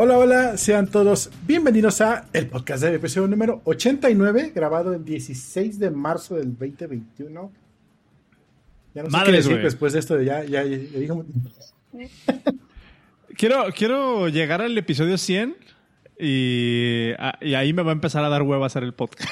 Hola, hola, sean todos bienvenidos a el podcast de episodio número 89, grabado el 16 de marzo del 2021. Ya no sé qué decir después de esto, ya, ya, ya, quiero, quiero llegar al episodio 100 y, y, ahí me va a empezar a dar huevo a hacer el podcast.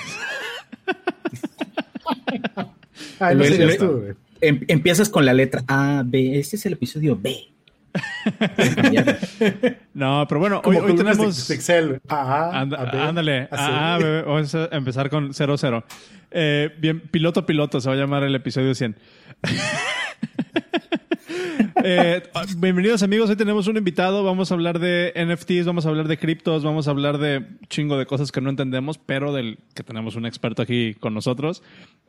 Ay, no sé tú, em, Empiezas con la letra A, B. Este es el episodio B. no, pero bueno, hoy, tenemos. Excel. ándale. vamos a empezar con 00. Eh, bien, piloto piloto se va a llamar el episodio 100. Eh, bienvenidos amigos, hoy tenemos un invitado, vamos a hablar de NFTs, vamos a hablar de criptos, vamos a hablar de chingo de cosas que no entendemos, pero del que tenemos un experto aquí con nosotros.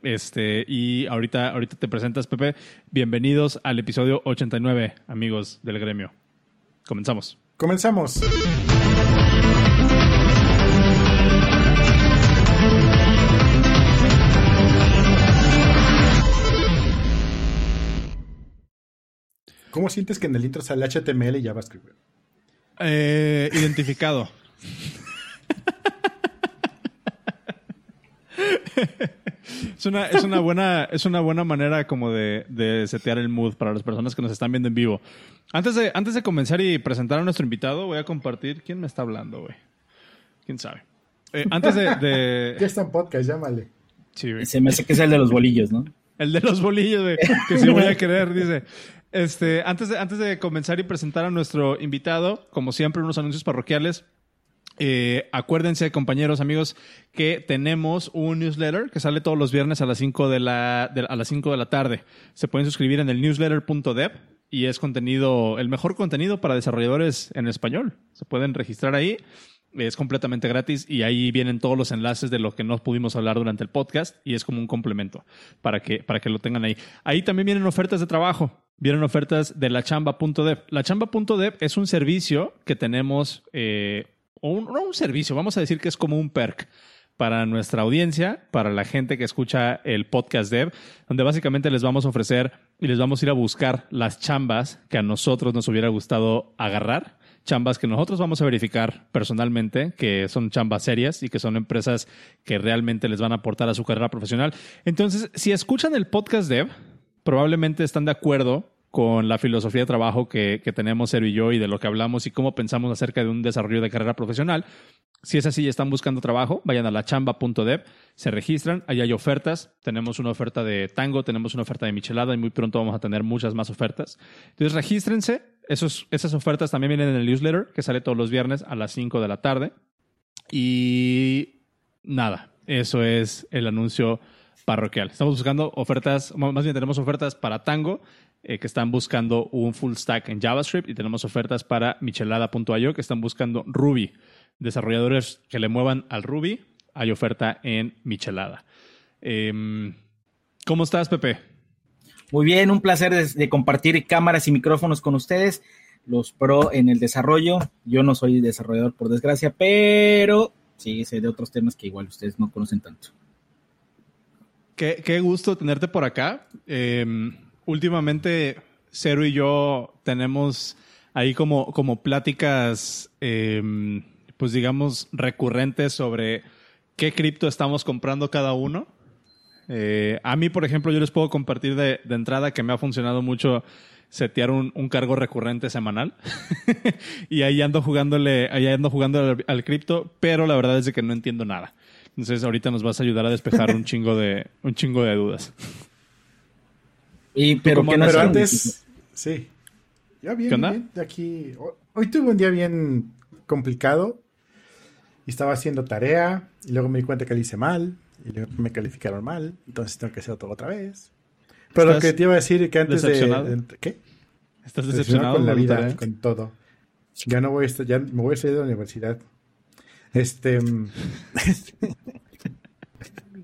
Este, y ahorita, ahorita te presentas, Pepe. Bienvenidos al episodio 89, amigos del gremio. Comenzamos. Comenzamos. ¿Cómo sientes que en el intro sale HTML y JavaScript? Eh, identificado. es, una, es, una buena, es una buena manera como de, de, setear el mood para las personas que nos están viendo en vivo. Antes de, antes de comenzar y presentar a nuestro invitado, voy a compartir. ¿Quién me está hablando, güey? ¿Quién sabe? Eh, antes de, Ya está en podcast, llámale. Sí, Se me hace que es el de los bolillos, ¿no? El de los bolillos, güey. Que sí voy a querer, dice. Este, antes, de, antes de comenzar y presentar a nuestro invitado, como siempre, unos anuncios parroquiales. Eh, acuérdense, compañeros, amigos, que tenemos un newsletter que sale todos los viernes a las 5 de la, a las 5 de la tarde. Se pueden suscribir en el newsletter.dev y es contenido, el mejor contenido para desarrolladores en español. Se pueden registrar ahí es completamente gratis y ahí vienen todos los enlaces de lo que no pudimos hablar durante el podcast y es como un complemento para que, para que lo tengan ahí. Ahí también vienen ofertas de trabajo, vienen ofertas de la chamba.dev. La chamba.dev es un servicio que tenemos, eh, o no un servicio, vamos a decir que es como un perk para nuestra audiencia, para la gente que escucha el podcast dev, donde básicamente les vamos a ofrecer y les vamos a ir a buscar las chambas que a nosotros nos hubiera gustado agarrar chambas que nosotros vamos a verificar personalmente, que son chambas serias y que son empresas que realmente les van a aportar a su carrera profesional. Entonces, si escuchan el podcast Dev, probablemente están de acuerdo con la filosofía de trabajo que, tenemos Cero y yo y de lo que hablamos y cómo pensamos acerca de un desarrollo de carrera profesional. Si es así y están buscando trabajo, vayan a la chamba.dev, se registran, ahí hay ofertas. Tenemos una oferta de tango, tenemos una oferta de michelada y muy pronto vamos a tener muchas más ofertas. Entonces, regístrense. Esos, esas ofertas también vienen en el newsletter que sale todos los viernes a las 5 de la tarde. Y nada, eso es el anuncio parroquial. Estamos buscando ofertas, más bien tenemos ofertas para Tango, eh, que están buscando un full stack en JavaScript, y tenemos ofertas para michelada.io, que están buscando Ruby desarrolladores que le muevan al Ruby, hay oferta en Michelada. Em, ¿Cómo estás, Pepe? Muy bien, un placer de, compartir cámaras y micrófonos con ustedes, los pro en el desarrollo. Yo no soy desarrollador, por desgracia, pero sí sé de otros temas que igual ustedes no conocen tanto. Qué, gusto tenerte por acá. Em, últimamente, Cero y yo tenemos ahí como, como pláticas em, pues digamos, recurrentes sobre qué cripto estamos comprando cada uno. Eh, a mí, por ejemplo, yo les puedo compartir de, entrada que me ha funcionado mucho setear un, cargo recurrente semanal. y ahí ando jugándole, ahí ando jugando al, cripto, pero la verdad es que no entiendo nada. Entonces ahorita nos vas a ayudar a despejar un chingo de, un chingo de dudas. Y pero, pero antes, sí. Ya bien, bien, de aquí. Hoy tuve un día bien complicado y estaba haciendo tarea y luego me di cuenta que lo hice mal y luego me calificaron mal, entonces tengo que hacerlo todo otra vez. Pero lo que te iba a decir que antes de, ¿qué? ¿Estás decepcionado con la vida, con todo? Ya no voy a estar, ya me voy a salir de la universidad. Este mm,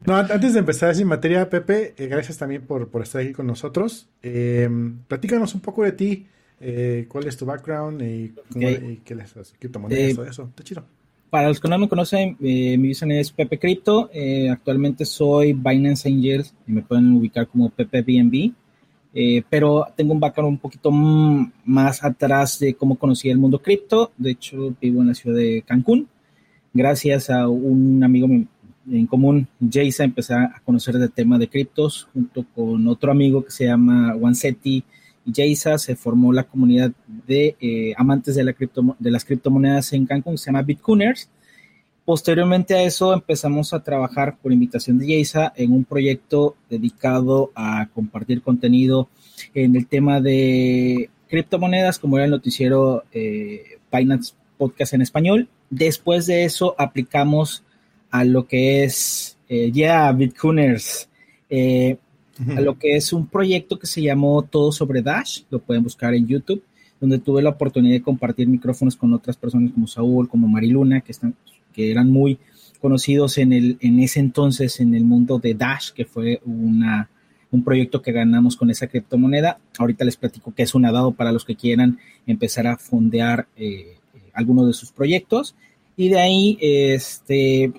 No, antes de empezar sin materia, Pepe, eh, gracias también por, por, estar aquí con nosotros. Eh, platícanos un poco de ti, eh, cuál es tu background y, cómo, y qué les haces, criptomonedas, todo eso. Está chido para los que no me conocen, mi username es Pepe Crypto. Eh, actualmente soy Binance Angels y me pueden ubicar como Pepe BNB. Eh, pero tengo un background un poquito más atrás de cómo conocí el mundo cripto. De hecho, vivo en la ciudad de Cancún. Gracias a un amigo en común, Jason, empecé a conocer el tema de criptos junto con otro amigo que se llama Wansetti y Jason. Se formó la comunidad de eh, amantes de, la de las criptomonedas en Cancún, se llama Bitcoiners. Posteriormente a eso empezamos a trabajar por invitación de Yeisa en un proyecto dedicado a compartir contenido en el tema de criptomonedas, como era el noticiero eh, Binance Podcast en español. Después de eso aplicamos a lo que es, eh, ya Bitcoiners, eh, a lo que es un proyecto que se llamó Todo sobre Dash, lo pueden buscar en YouTube, donde tuve la oportunidad de compartir micrófonos con otras personas como Saúl, como Mariluna, que están que eran muy conocidos en, el, en ese entonces en el mundo de Dash, que fue una, un proyecto que ganamos con esa criptomoneda. Ahorita les platico que es un dado para los que quieran empezar a fondear eh, algunos de sus proyectos. Y de ahí, este,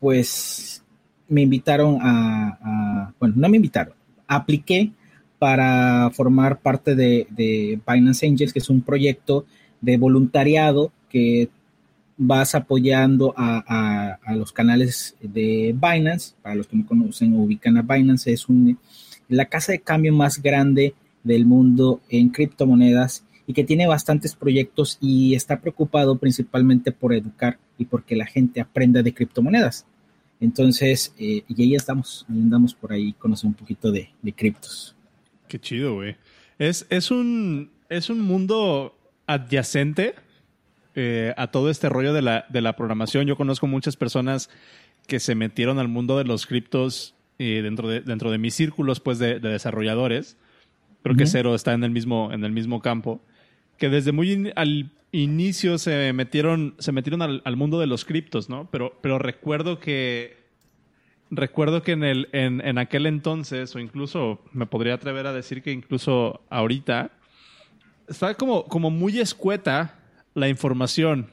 pues me invitaron a, bueno, no me invitaron, apliqué para formar parte de, de Binance Angels, que es un proyecto de voluntariado que vas apoyando a, los canales de Binance. Para los que no conocen ubican a Binance, es la casa de cambio más grande del mundo en criptomonedas y que tiene bastantes proyectos y está preocupado principalmente por educar y porque la gente aprenda de criptomonedas. Entonces, eh, y ahí estamos, andamos por ahí, conocer un poquito de, de criptos. Qué chido, güey. Es, es, un, es un mundo adyacente eh, a todo este rollo de la, de la programación. Yo conozco muchas personas que se metieron al mundo de los criptos eh, dentro, de, dentro de mis círculos pues, de, desarrolladores. Creo que Cero está en el mismo, en el mismo campo. Que desde muy al inicio se metieron, se metieron al, mundo de los criptos, ¿no? Pero, pero recuerdo que. Recuerdo que en, el, en, en aquel entonces, o incluso me podría atrever a decir que incluso ahorita, estaba como, como muy escueta la información.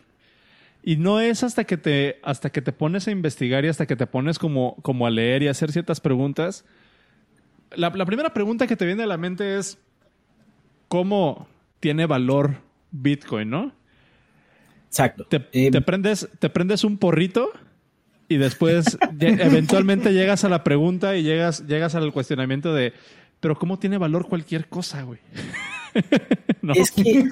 Y no es hasta que te, hasta que te pones a investigar y hasta que te pones como, como a leer y a hacer ciertas preguntas. La, primera pregunta que te viene a la mente es, ¿cómo tiene valor Bitcoin, no? Exacto. Te, eh, prendes, te prendes un porrito y después eventualmente llegas a la pregunta y llegas, llegas al cuestionamiento de, pero ¿cómo tiene valor cualquier cosa, güey? Es que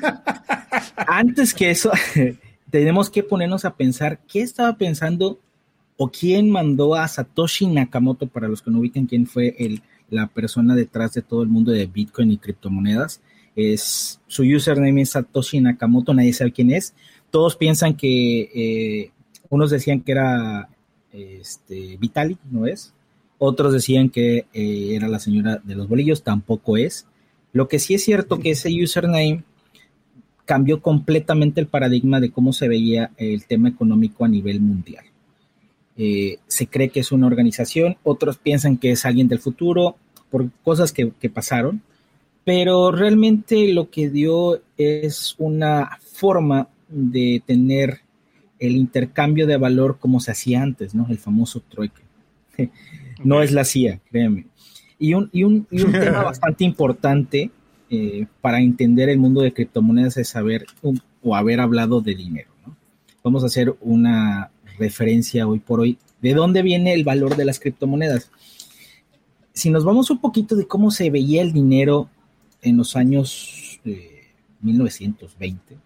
antes que eso, tenemos que ponernos a pensar qué estaba pensando o quién mandó a Satoshi Nakamoto, para los que no ubican quién fue el, la persona detrás de todo el mundo de Bitcoin y criptomonedas. Es, su username es Satoshi Nakamoto, nadie sabe quién es. Todos piensan que eh, unos decían que era este, Vitalik, no es. Otros decían que eh, era la señora de los bolillos, tampoco es. Lo que sí es cierto que ese username cambió completamente el paradigma de cómo se veía el tema económico a nivel mundial. Eh, se cree que es una organización, otros piensan que es alguien del futuro por cosas que, pasaron, pero realmente lo que dio es una forma de tener el intercambio de valor como se hacía antes, ¿no? El famoso trueque. No es la CIA, créeme. Y un, y un, tema bastante importante eh, para entender el mundo de criptomonedas es saber o haber hablado de dinero. Vamos a hacer una referencia hoy por hoy de dónde viene el valor de las criptomonedas. Si nos vamos un poquito de cómo se veía el dinero en los años 1920, eh,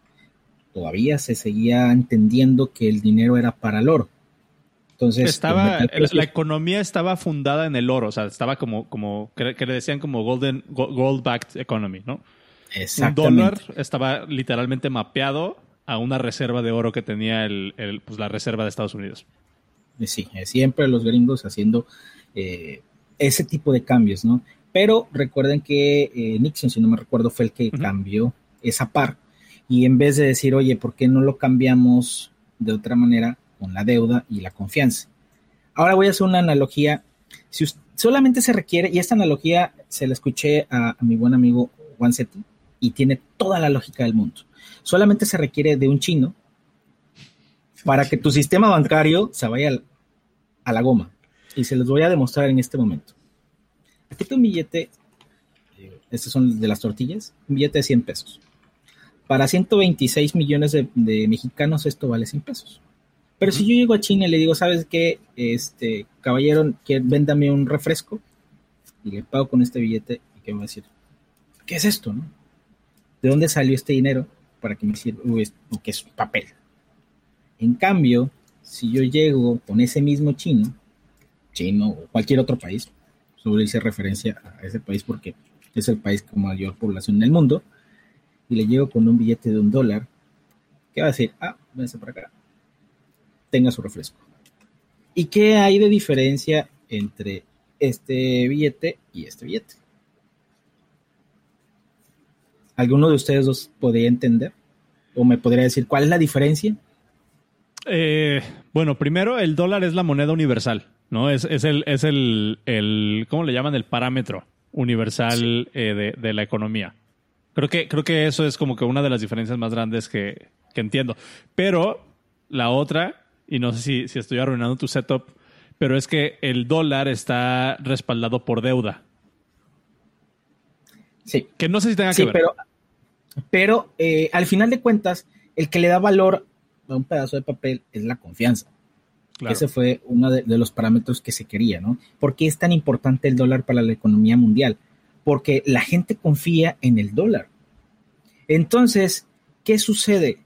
todavía se seguía entendiendo que el dinero era para el oro. Entonces, estaba, la, economía estaba fundada en el oro, o sea, estaba como, como que, le decían como golden, gold backed economy, ¿no? Un dólar estaba literalmente mapeado a una reserva de oro que tenía el, pues, la reserva de Estados Unidos. Sí, siempre los gringos haciendo eh, ese tipo de cambios, ¿no? Pero recuerden que eh, Nixon, si no me recuerdo, fue el que cambió esa par. Y en vez de decir, oye, ¿por qué no lo cambiamos de otra manera? con la deuda y la confianza. Ahora voy a hacer una analogía. Si solamente se requiere, y esta analogía se la escuché a, mi buen amigo Juan Seti, y tiene toda la lógica del mundo. Solamente se requiere de un chino para que tu sistema bancario se vaya a la goma. Y se los voy a demostrar en este momento. Aquí un billete, estos son de las tortillas, un billete de 100 pesos. Para 126 millones de, mexicanos esto vale 100 pesos. Pero si yo llego a China y le digo, ¿sabes qué? Este, caballero, que véndame un refresco y le pago con este billete, ¿y qué me va a decir? ¿Qué es esto, no? ¿De dónde salió este dinero para que me sirva? O que es papel. En cambio, si yo llego con ese mismo chino, chino o cualquier otro país, solo hice referencia a ese país porque es el país con mayor población en el mundo, y le llego con un billete de un dólar, ¿qué va a decir? Ah, véngase para acá, tenga su refresco. ¿Y qué hay de diferencia entre este billete y este billete? ¿Alguno de ustedes dos podría entender? ¿O me podría decir cuál es la diferencia? Eh, bueno, primero, el dólar es la moneda universal, ¿no? Es, el, es el, ¿cómo le llaman? El parámetro universal eh, de, la economía. Creo que, creo que eso es como que una de las diferencias más grandes que, entiendo. Pero la otra, y no sé si, si estoy arruinando tu setup, pero es que el dólar está respaldado por deuda. Sí. Que no sé si tenga que ver. Pero, pero eh, al final de cuentas, el que le da valor a un pedazo de papel es la confianza. Ese fue uno de, los parámetros que se quería, ¿no? ¿Por qué es tan importante el dólar para la economía mundial? Porque la gente confía en el dólar. Entonces, ¿qué sucede?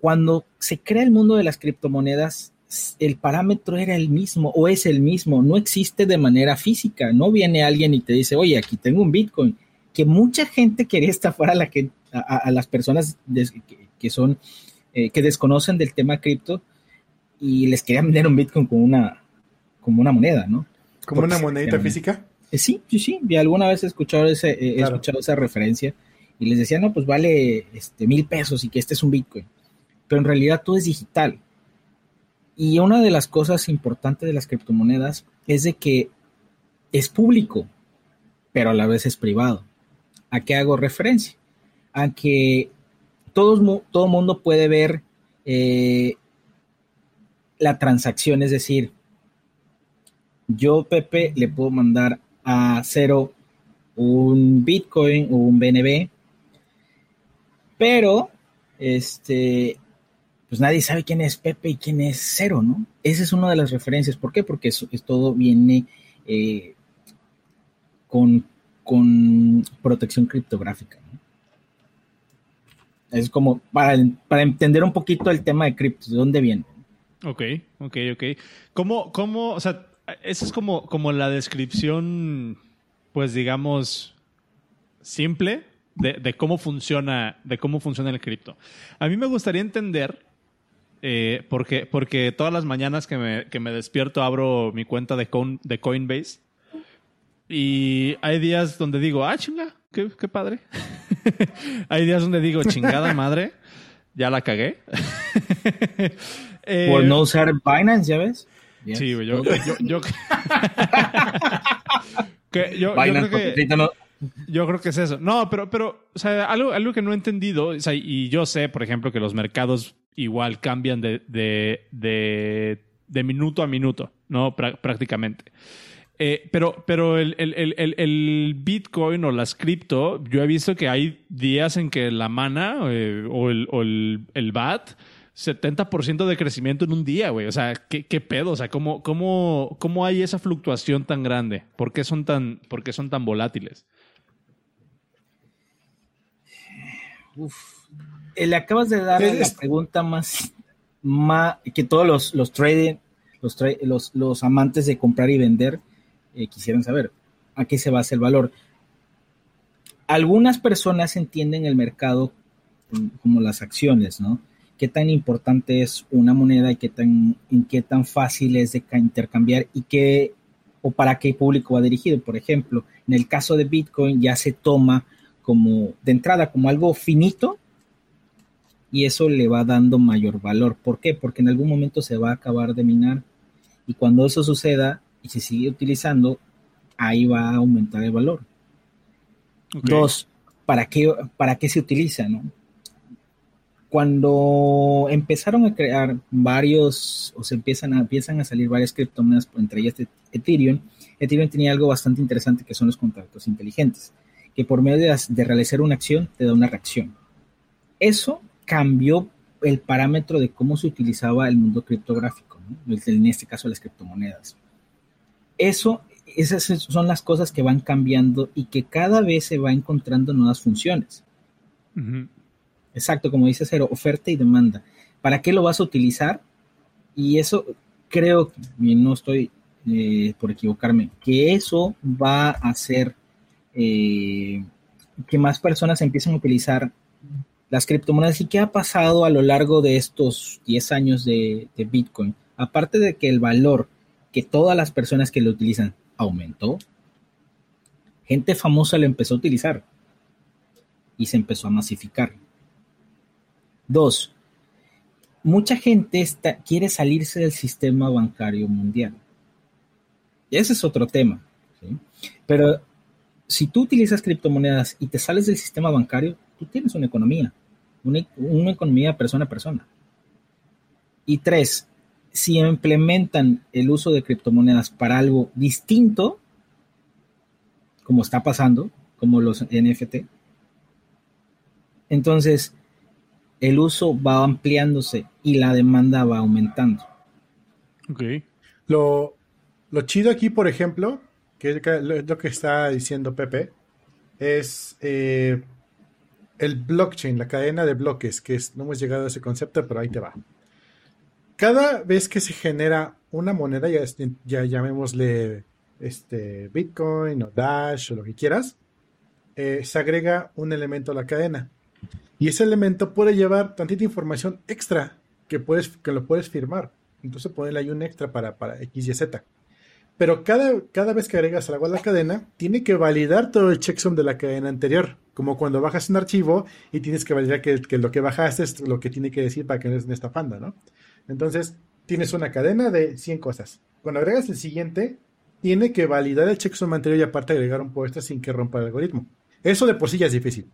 Cuando se crea el mundo de las criptomonedas, el parámetro era el mismo o es el mismo, no existe de manera física. No viene alguien y te dice, oye, aquí tengo un Bitcoin, que mucha gente quería estafar a, la a, las personas que, son, eh, que desconocen del tema cripto y les querían vender un Bitcoin como una, como una moneda, ¿no? ¿Como una monedita física? Eh, sí, sí, sí. Y alguna vez he escuchado, ese, eh, he escuchado esa referencia y les decía, no, pues vale este, mil pesos y que este es un Bitcoin. Pero en realidad todo es digital. Y una de las cosas importantes de las criptomonedas es de que es público, pero a la vez es privado. ¿A qué hago referencia? A que todo, todo mundo puede ver eh, la transacción, es decir, yo, Pepe, le puedo mandar a cero un Bitcoin o un BNB, pero este, pues nadie sabe quién es Pepe y quién es cero, ¿no? Esa es una de las referencias. ¿Por qué? Porque es, todo viene eh, con, con, protección criptográfica. Es como para, para entender un poquito el tema de criptos, ¿de dónde viene? Ok, ok, ok. ¿Cómo, cómo, o sea, esa es como, como la descripción, pues digamos, simple de, cómo funciona, de cómo funciona el cripto. A mí me gustaría entender, eh, porque, porque todas las mañanas que me, que me despierto abro mi cuenta de, de Coinbase y hay días donde digo, ah, chinga, qué padre. hay días donde digo, chingada madre, ya la cagué. Por no usar Binance, ¿ya ves? Sí, yo, yo, yo, yo, creo que, yo creo que es eso. No, pero, pero, o sea, algo, algo que no he entendido, o sea, y yo sé, por ejemplo, que los mercados igual cambian de, de, de, de minuto a minuto, ¿no? prácticamente. Eh, pero pero el, el, el, el, Bitcoin o las cripto, yo he visto que hay días en que la mana eh, o, el, o el, BAT 70% de crecimiento en un día, güey. O sea, ¿qué, ¿qué, pedo? O sea, ¿cómo, cómo, ¿cómo hay esa fluctuación tan grande? ¿Por qué son tan, por qué son tan volátiles? Uf. Eh, le acabas de dar la pregunta más, más que todos los, los trading, los, los, los, amantes de comprar y vender eh, quisieran saber. ¿A qué se basa el valor? Algunas personas entienden el mercado como las acciones, ¿no? Qué tan importante es una moneda y qué tan, en qué tan fácil es de intercambiar y qué o para qué público va dirigido. Por ejemplo, en el caso de Bitcoin ya se toma como de entrada como algo finito y eso le va dando mayor valor. ¿Por qué? Porque en algún momento se va a acabar de minar y cuando eso suceda y se sigue utilizando, ahí va a aumentar el valor. Dos, ¿para qué, ¿para qué se utiliza? No? Cuando empezaron a crear varios, o se empiezan a, empiezan a salir varias criptomonedas, entre ellas Ethereum, Ethereum tenía algo bastante interesante que son los contratos inteligentes, que por medio de, realizar una acción te da una reacción. Eso cambió el parámetro de cómo se utilizaba el mundo criptográfico, en este caso las criptomonedas. Eso, esas son las cosas que van cambiando y que cada vez se va encontrando nuevas funciones. Exacto, como dice Cero, oferta y demanda. ¿Para qué lo vas a utilizar? Y eso creo, y no estoy eh, por equivocarme, que eso va a hacer eh, que más personas empiecen a utilizar las criptomonedas. ¿Y qué ha pasado a lo largo de estos 10 años de, de Bitcoin? Aparte de que el valor que todas las personas que lo utilizan aumentó, gente famosa lo empezó a utilizar y se empezó a masificar. Dos, mucha gente está, quiere salirse del sistema bancario mundial. Ese es otro tema. Pero si tú utilizas criptomonedas y te sales del sistema bancario, tú tienes una economía, una, una economía persona a persona. Y tres, si implementan el uso de criptomonedas para algo distinto, como está pasando, como los NFT, entonces el uso va ampliándose y la demanda va aumentando. Ok. Lo, chido aquí, por ejemplo, que es lo que está diciendo Pepe, es eh, el blockchain, la cadena de bloques, que no hemos llegado a ese concepto, pero ahí te va. Cada vez que se genera una moneda, ya, ya llamémosle este, Bitcoin o Dash o lo que quieras, eh, se agrega un elemento a la cadena. Y ese elemento puede llevar tantita información extra que, puedes, que lo puedes firmar. Entonces ponerle ahí un extra para, para X y Z. Pero cada, cada vez que agregas algo a la cadena, tiene que validar todo el checksum de la cadena anterior. Como cuando bajas un archivo y tienes que validar que, lo que bajaste es lo que tiene que decir para que no estés estafando, ¿no? Entonces, tienes una cadena de 100 cosas. Cuando agregas el siguiente, tiene que validar el checksum anterior y aparte agregar un puesto sin que rompa el algoritmo. Eso de por sí ya es difícil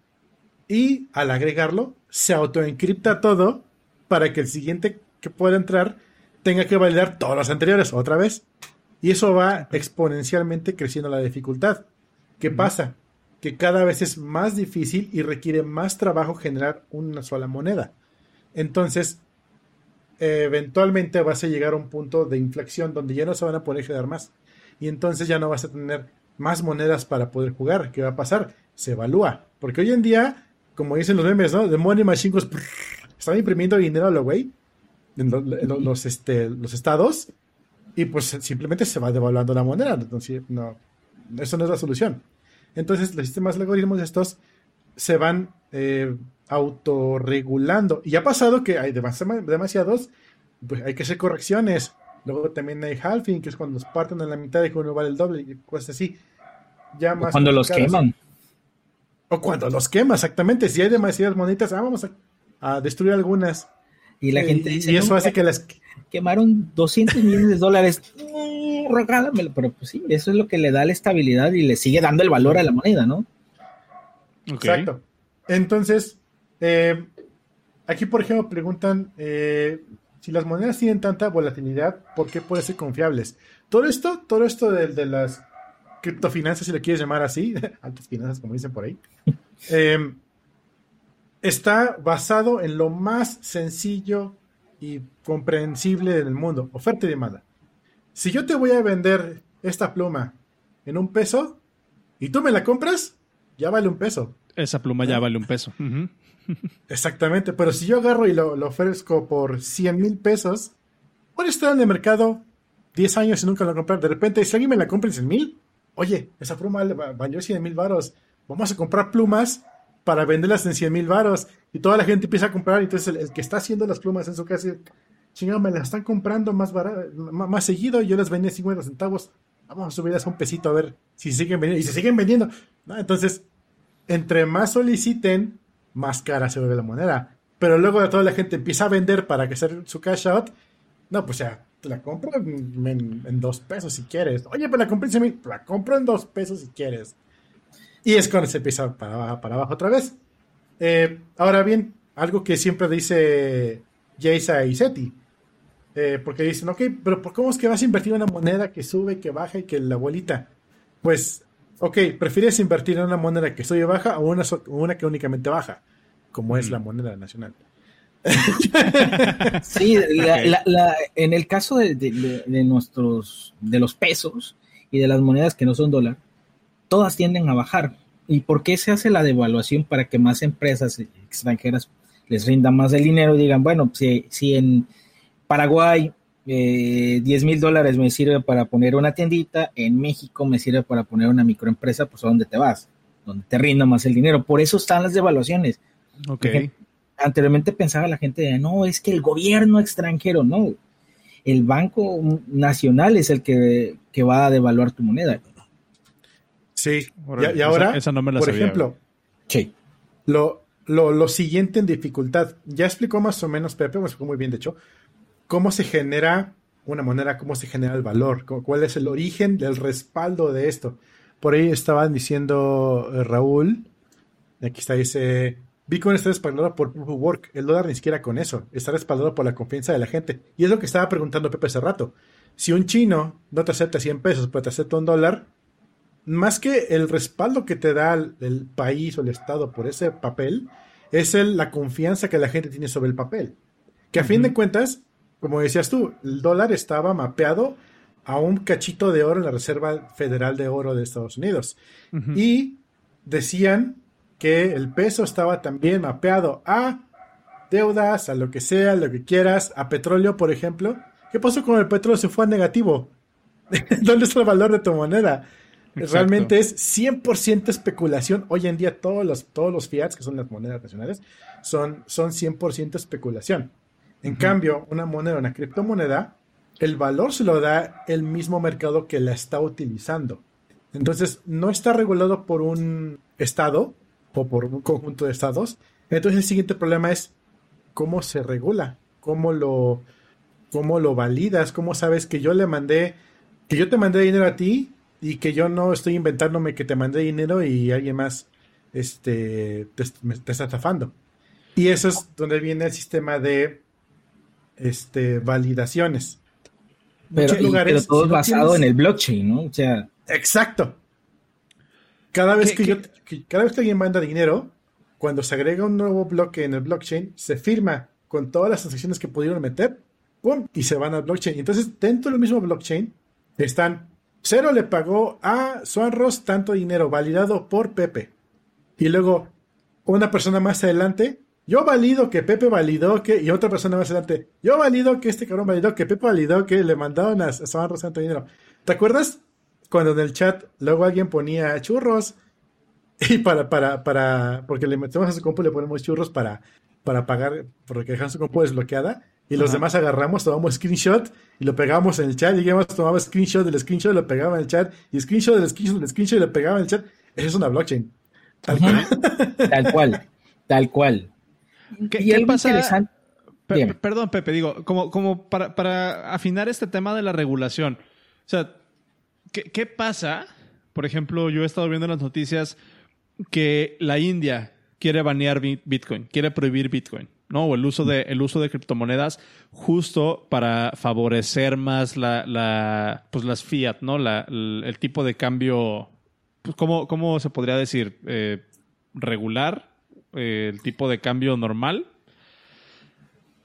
y al agregarlo se autoencripta todo para que el siguiente que pueda entrar tenga que validar todos los anteriores otra vez. Y eso va exponencialmente creciendo la dificultad. ¿Qué pasa? Que cada vez es más difícil y requiere más trabajo generar una sola moneda. Entonces, eventualmente vas a llegar a un punto de inflexión donde ya no se van a poder generar más. Y entonces ya no vas a tener más monedas para poder jugar. ¿Qué va a pasar? Se evalúa. Porque hoy en día como dicen los memes, ¿no? The Money Machine están imprimiendo dinero a lo güey en, los, este, los estados y pues simplemente se va devaluando la moneda. Entonces, no, eso no es la solución. Entonces, los sistemas de algoritmos estos se van eh, autorregulando. Y ha pasado que hay demasiados, pues hay que hacer correcciones. Luego también hay halving, que es cuando los parten en la mitad y que uno vale el doble y cosas así. Ya más cuando los queman. O cuando los quema, exactamente. Si hay demasiadas monitas, ah, vamos a, destruir algunas. Y la gente dice, y eso hace que las quemaron 200 millones de dólares. Mm, regálamelo. Pero pues sí, eso es lo que le da la estabilidad y le sigue dando el valor a la moneda, ¿no? Exacto. Entonces, eh, aquí, por ejemplo, preguntan eh, si las monedas tienen tanta volatilidad, ¿por qué pueden ser confiables? Todo esto, todo esto de las criptofinanzas, si le quieres llamar así, altas finanzas, como dicen por ahí, em, está basado en lo más sencillo y comprensible del mundo, oferta y demanda. Si yo te voy a vender esta pluma en un peso y tú me la compras, ya vale un peso. Esa pluma ya vale un peso. Exactamente, pero si yo agarro y lo, ofrezco por 100 mil pesos, puede estar en el mercado 10 años y nunca lo comprar. De repente, si alguien me la compra en 100 mil, oye, esa pluma valió 100 mil varos, vamos a comprar plumas para venderlas en 100 mil varos. Y toda la gente empieza a comprar, entonces el, que está haciendo las plumas en su casa, chingado, me las están comprando más, más, seguido, yo las vendí 50 centavos, vamos a subirlas a un pesito a ver si siguen vendiendo, y se siguen vendiendo. Entonces, entre más soliciten, más cara se vuelve la moneda. Pero luego toda la gente empieza a vender para hacer su cash out. No, pues ya, la compro en, dos pesos si quieres. Oye, pero la compré en la compro en dos pesos si quieres. Y es cuando se empieza para, para abajo otra vez. Eh, ahora bien, algo que siempre dice Jason y Seti. Eh, porque dicen, ok, pero ¿cómo es que vas a invertir en una moneda que sube, que baja y que la abuelita? Pues ok, ¿prefieres invertir en una moneda que sube baja o una, una que únicamente baja? Como es la mm. moneda nacional. sí, en el caso de, nuestros, de los pesos y de las monedas que no son dólar, todas tienden a bajar. ¿Y por qué se hace la devaluación para que más empresas extranjeras les rinda más el dinero y digan, bueno, si, si en Paraguay eh, 10 mil dólares me sirve para poner una tiendita, en México me sirve para poner una microempresa, pues a dónde te vas, donde te rinda más el dinero. Por eso están las devaluaciones. Ok anteriormente pensaba la gente, no, es que el gobierno extranjero, no, el Banco Nacional es el que, va a devaluar tu moneda. Sí, y, ahora, por ejemplo, sí. lo, lo, siguiente en dificultad, ya explicó más o menos Pepe, me explicó muy bien de hecho, cómo se genera una moneda, cómo se genera el valor, cuál es el origen del respaldo de esto. Por ahí estaban diciendo eh, Raúl, aquí está, dice, Bitcoin está respaldado por Proof of Work. El dólar ni siquiera con eso. Está respaldado por la confianza de la gente. Y es lo que estaba preguntando Pepe hace rato. Si un chino no te acepta 100 pesos, pero te acepta un dólar, más que el respaldo que te da el, país o el Estado por ese papel, es el, la confianza que la gente tiene sobre el papel. Que a fin de cuentas, como decías tú, el dólar estaba mapeado a un cachito de oro en la Reserva Federal de Oro de Estados Unidos. Y decían que el peso estaba también mapeado a deudas, a lo que sea, lo que quieras, a petróleo, por ejemplo. ¿Qué pasó con el petróleo? Se fue a negativo. ¿Dónde está el valor de tu moneda? Realmente es 100% especulación. Hoy en día todos los, todos los fiats, que son las monedas nacionales, son, son 100% especulación. En cambio, una moneda, una criptomoneda, el valor se lo da el mismo mercado que la está utilizando. Entonces, no está regulado por un estado, o por un conjunto de estados. Entonces el siguiente problema es cómo se regula, cómo lo, cómo lo validas, cómo sabes que yo le mandé, que yo te mandé dinero a ti y que yo no estoy inventándome que te mandé dinero y alguien más este, te, está estafando. Y eso es donde viene el sistema de este, validaciones. Pero, lugares, todo basado en el blockchain, ¿no? O sea. Exacto. Cada vez que yo, cada vez que alguien manda dinero, cuando se agrega un nuevo bloque en el blockchain, se firma con todas las transacciones que pudieron meter, ¡pum! y se van al blockchain. Entonces, dentro del mismo blockchain están Cero le pagó a Swanros tanto dinero, validado por Pepe. Y luego, una persona más adelante, yo valido que Pepe validó que, y otra persona más adelante, yo valido que este cabrón validó que Pepe validó que le mandaron a, a tanto dinero. ¿Te acuerdas? Cuando en el chat luego alguien ponía churros y para, para, para, porque le metemos a su compu y le ponemos churros para, para pagar, porque dejan su compu desbloqueada. Y los demás agarramos, tomamos screenshot y lo pegamos en el chat. Y tomamos screenshot del screenshot y lo pegaba en el chat. Y screenshot del screenshot del screenshot y lo pegaba en el chat. Eso es una blockchain. Tal cual. Tal cual. Tal cual. ¿Qué, pasa? perdón, Pepe, digo, como, como para, para afinar este tema de la regulación. O sea, ¿Qué, pasa? Por ejemplo, yo he estado viendo en las noticias que la India quiere banear Bitcoin, quiere prohibir Bitcoin, ¿no? O el uso de, el uso de criptomonedas justo para favorecer más la, pues las fiat, ¿no? El, tipo de cambio, pues, ¿cómo, ¿cómo, se podría decir? Eh, regular, eh, el tipo de cambio normal.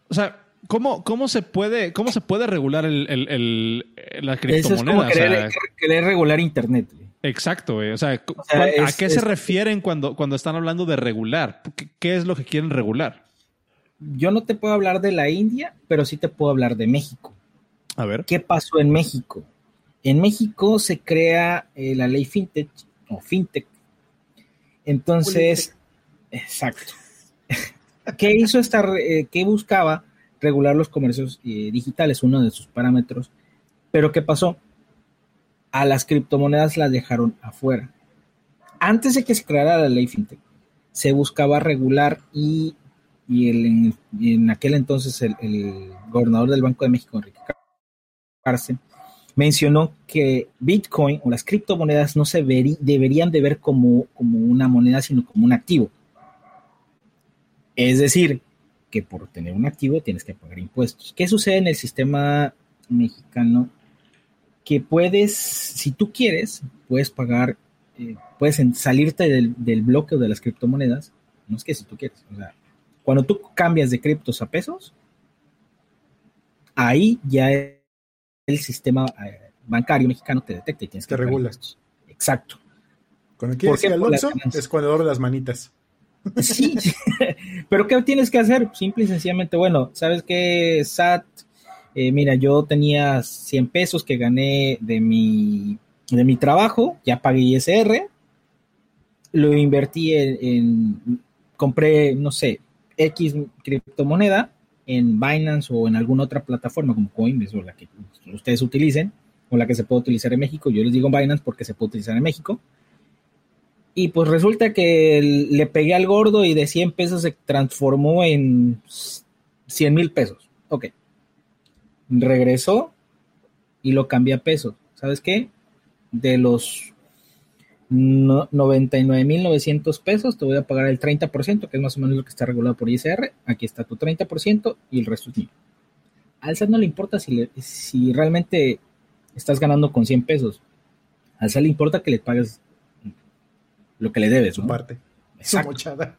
O sea, ¿Cómo, cómo, se puede, ¿Cómo se puede regular el, el, la criptomoneda? Eso es querer, regular Internet. Exacto, O sea, ¿a qué se refieren cuando, cuando están hablando de regular? ¿Qué, es lo que quieren regular? Yo no te puedo hablar de la India, pero sí te puedo hablar de México. A ver. ¿Qué pasó en México? En México se crea eh, la ley FinTech o FinTech. Entonces, exacto. ¿Qué hizo esta, eh, qué buscaba? Regular los comercios eh, digitales, uno de sus parámetros. Pero ¿qué pasó? A las criptomonedas las dejaron afuera. Antes de que se creara la ley FinTech, se buscaba regular y, en, aquel entonces el, gobernador del Banco de México, Enrique Cárcel, mencionó que Bitcoin o las criptomonedas no se deberían de ver como, como una moneda, sino como un activo. Es decir, que por tener un activo tienes que pagar impuestos. ¿Qué sucede en el sistema mexicano? Que puedes, si tú quieres, puedes pagar eh, puedes salirte del, del bloque de las criptomonedas, no es que si tú quieres, o sea, cuando tú cambias de criptos a pesos, ahí ya el sistema eh, bancario mexicano te detecta y tienes que... Te regula. Exacto. Cuando quieres que Alonso es cuando doble las manitas. Sí, pero ¿qué tienes que hacer? Simple y sencillamente, bueno, ¿sabes qué, SAT? Eh, mira, yo tenía 100 pesos que gané de mi, de mi trabajo, ya pagué ISR, lo invertí en, compré, no sé, X criptomoneda en Binance o en alguna otra plataforma como Coinbase o la que ustedes utilicen, o la que se puede utilizar en México. Yo les digo Binance porque se puede utilizar en México. Y pues resulta que le pegué al gordo y de 100 pesos se transformó en 100 mil pesos. Ok. Regresó y lo cambié a pesos. ¿Sabes qué? De los 99.900 pesos te voy a pagar el 30%, que es más o menos lo que está regulado por ISR. Aquí está tu 30% y el resto es mío. Al SAT no le importa si, si realmente estás ganando con 100 pesos. Al SAT le importa que le pagues lo que le debes. Su parte. Su mochada.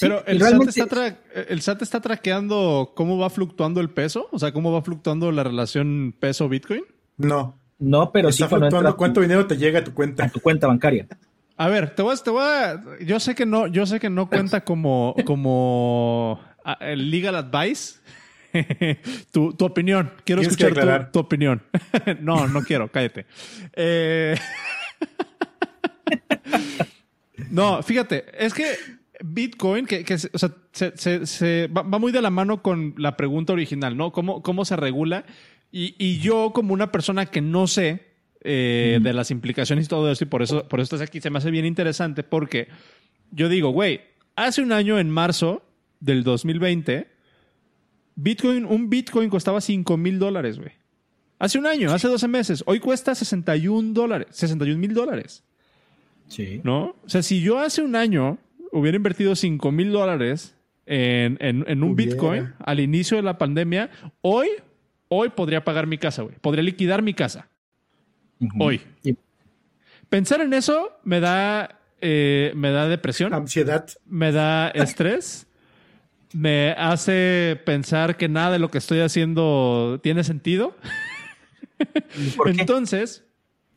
Pero el, SAT está el SAT está traqueando cómo va fluctuando el peso, o sea, cómo va fluctuando la relación peso-Bitcoin. No. No, pero está fluctuando cuánto dinero te llega a tu cuenta. A tu cuenta bancaria. A ver, te voy a, te voy a, yo sé que no, yo sé que no cuenta como, como el legal advice. tu, tu, opinión. Quiero escuchar tu, tu, opinión. no, no quiero, cállate. Eh... No, fíjate, es que Bitcoin, que, o sea, se, va, muy de la mano con la pregunta original, ¿no? ¿Cómo, cómo se regula? Y, yo, como una persona que no sé eh, de las implicaciones y todo eso, y por eso, por eso aquí, se me hace bien interesante, porque yo digo, güey, hace un año, en marzo del 2020, Bitcoin, un Bitcoin costaba 5 mil dólares, güey. Hace un año, hace 12 meses. Hoy cuesta 61 dólares, 61 mil dólares. Sí. ¿No? O sea, si yo hace un año hubiera invertido 5 mil dólares en, un Bitcoin al inicio de la pandemia, hoy, hoy podría pagar mi casa, güey. Podría liquidar mi casa. Hoy. Pensar en eso me da, eh, me da depresión. Ansiedad. Me da estrés. me hace pensar que nada de lo que estoy haciendo tiene sentido. Entonces,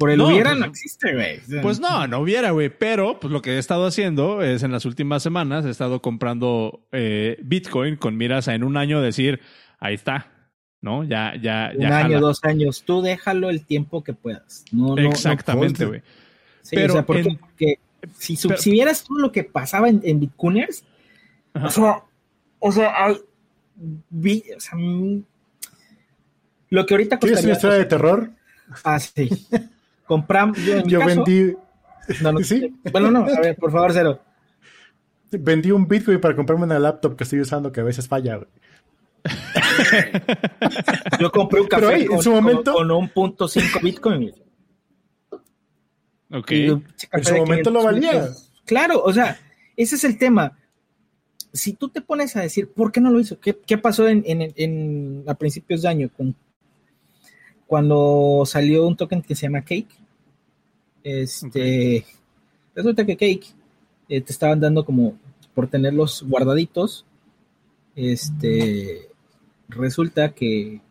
por el hubiera pues no existe, güey. Pues no, no hubiera, güey. Pero pues lo que he estado haciendo es en las últimas semanas he estado comprando eh, Bitcoin con miras a en un año decir, ahí está, ¿no? Ya, ya, ya. Un año, dos años. Tú déjalo el tiempo que puedas. No, Exactamente, güey. pero o sea, porque, si, si, vieras tú lo que pasaba en, en Bitcoiners, o sea, o sea, hay, o sea, mm, lo que ahorita costaría... ¿Quieres una historia de terror? Ah, sí. Compramos. Yo, vendí. ¿Sí? Bueno, no, a ver, por favor, cero. Vendí un Bitcoin para comprarme una laptop que estoy usando que a veces falla, Yo compré un café con, en su momento... con, un punto cinco Bitcoin. Ok. En su momento lo valía. Claro, o sea, ese es el tema. Si tú te pones a decir, ¿por qué no lo hizo? ¿Qué, qué pasó en, en, en, a principios de año con cuando salió un token que se llama Cake, este, resulta que Cake eh, te estaban dando como por tenerlos guardaditos, este, resulta que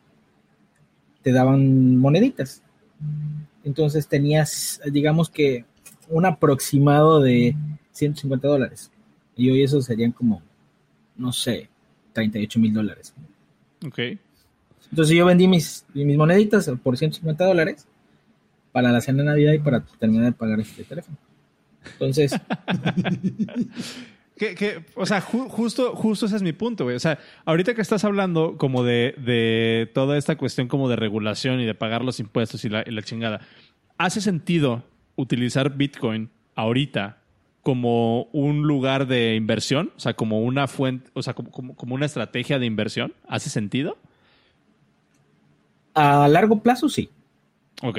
te daban moneditas. Entonces tenías, digamos que un aproximado de 150 dólares. Y hoy eso serían como, no sé, 38 mil dólares. Ok. Entonces yo vendí mis, moneditas por 150 dólares para la cena de Navidad y para terminar de pagar este teléfono. Entonces... o sea, justo, justo ese es mi punto, güey. O sea, ahorita que estás hablando como de, toda esta cuestión como de regulación y de pagar los impuestos y la, y la chingada, ¿hace sentido utilizar Bitcoin ahorita como un lugar de inversión? O sea, como una fuente, o sea, como una estrategia de inversión. ¿Hace sentido? A largo plazo, sí. Ok.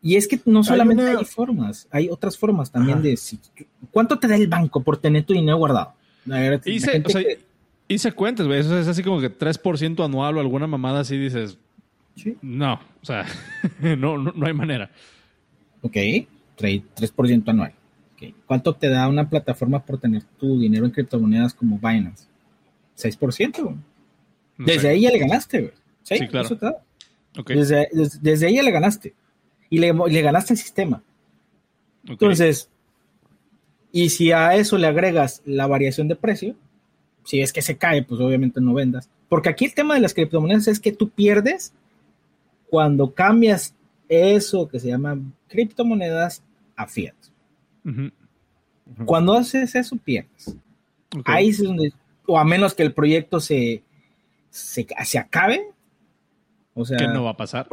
Y es que no solamente hay, formas, hay otras formas también de cuánto te da el banco por tener tu dinero guardado. hice, cuentas, güey. Eso es así como que 3% anual o alguna mamada así dices. No, o sea, no, no, hay manera. Ok. 3% anual. ¿Cuánto te da una plataforma por tener tu dinero en criptomonedas como Binance? 6%. Desde ahí ya le ganaste, Sí, claro. Desde, ahí ya le ganaste. Y le, le ganaste el sistema. Entonces, y si a eso le agregas la variación de precio, si es que se cae, pues obviamente no vendas. Porque aquí el tema de las criptomonedas es que tú pierdes cuando cambias eso que se llama criptomonedas a fiat. Cuando haces eso, pierdes. Ahí es donde, o a menos que el proyecto se, se, acabe. O sea, ¿qué no va a pasar?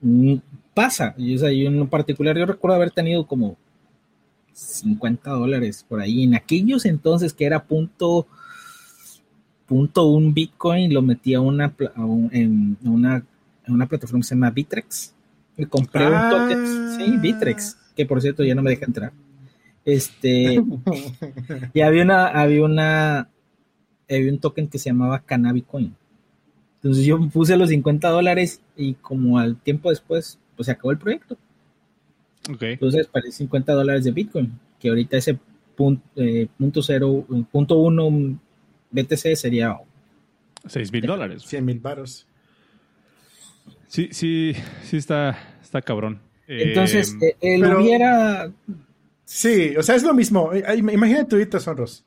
Mm, pasa. Y, o sea, yo en particular, yo recuerdo haber tenido como 50 dólares por ahí. En aquellos entonces que era punto, punto un Bitcoin, lo metí a una, en, una, en una plataforma que se llama Bitrex. Y compré un ah. token, sí, Bitrex, que por cierto ya no me deja entrar. Este, y había una, había una, había un token que se llamaba Cannabicoin. Entonces yo puse los 50 dólares y como al tiempo después, pues se acabó el proyecto. Entonces, para 50 dólares de Bitcoin, que ahorita ese punto, eh, punto cero, punto uno BTC sería 6 mil dólares. 100 mil baros. Sí, sí, sí está, está cabrón. Entonces, eh, él hubiera... Sí, o sea, es lo mismo. Eh, imagínate ahorita, Sonros.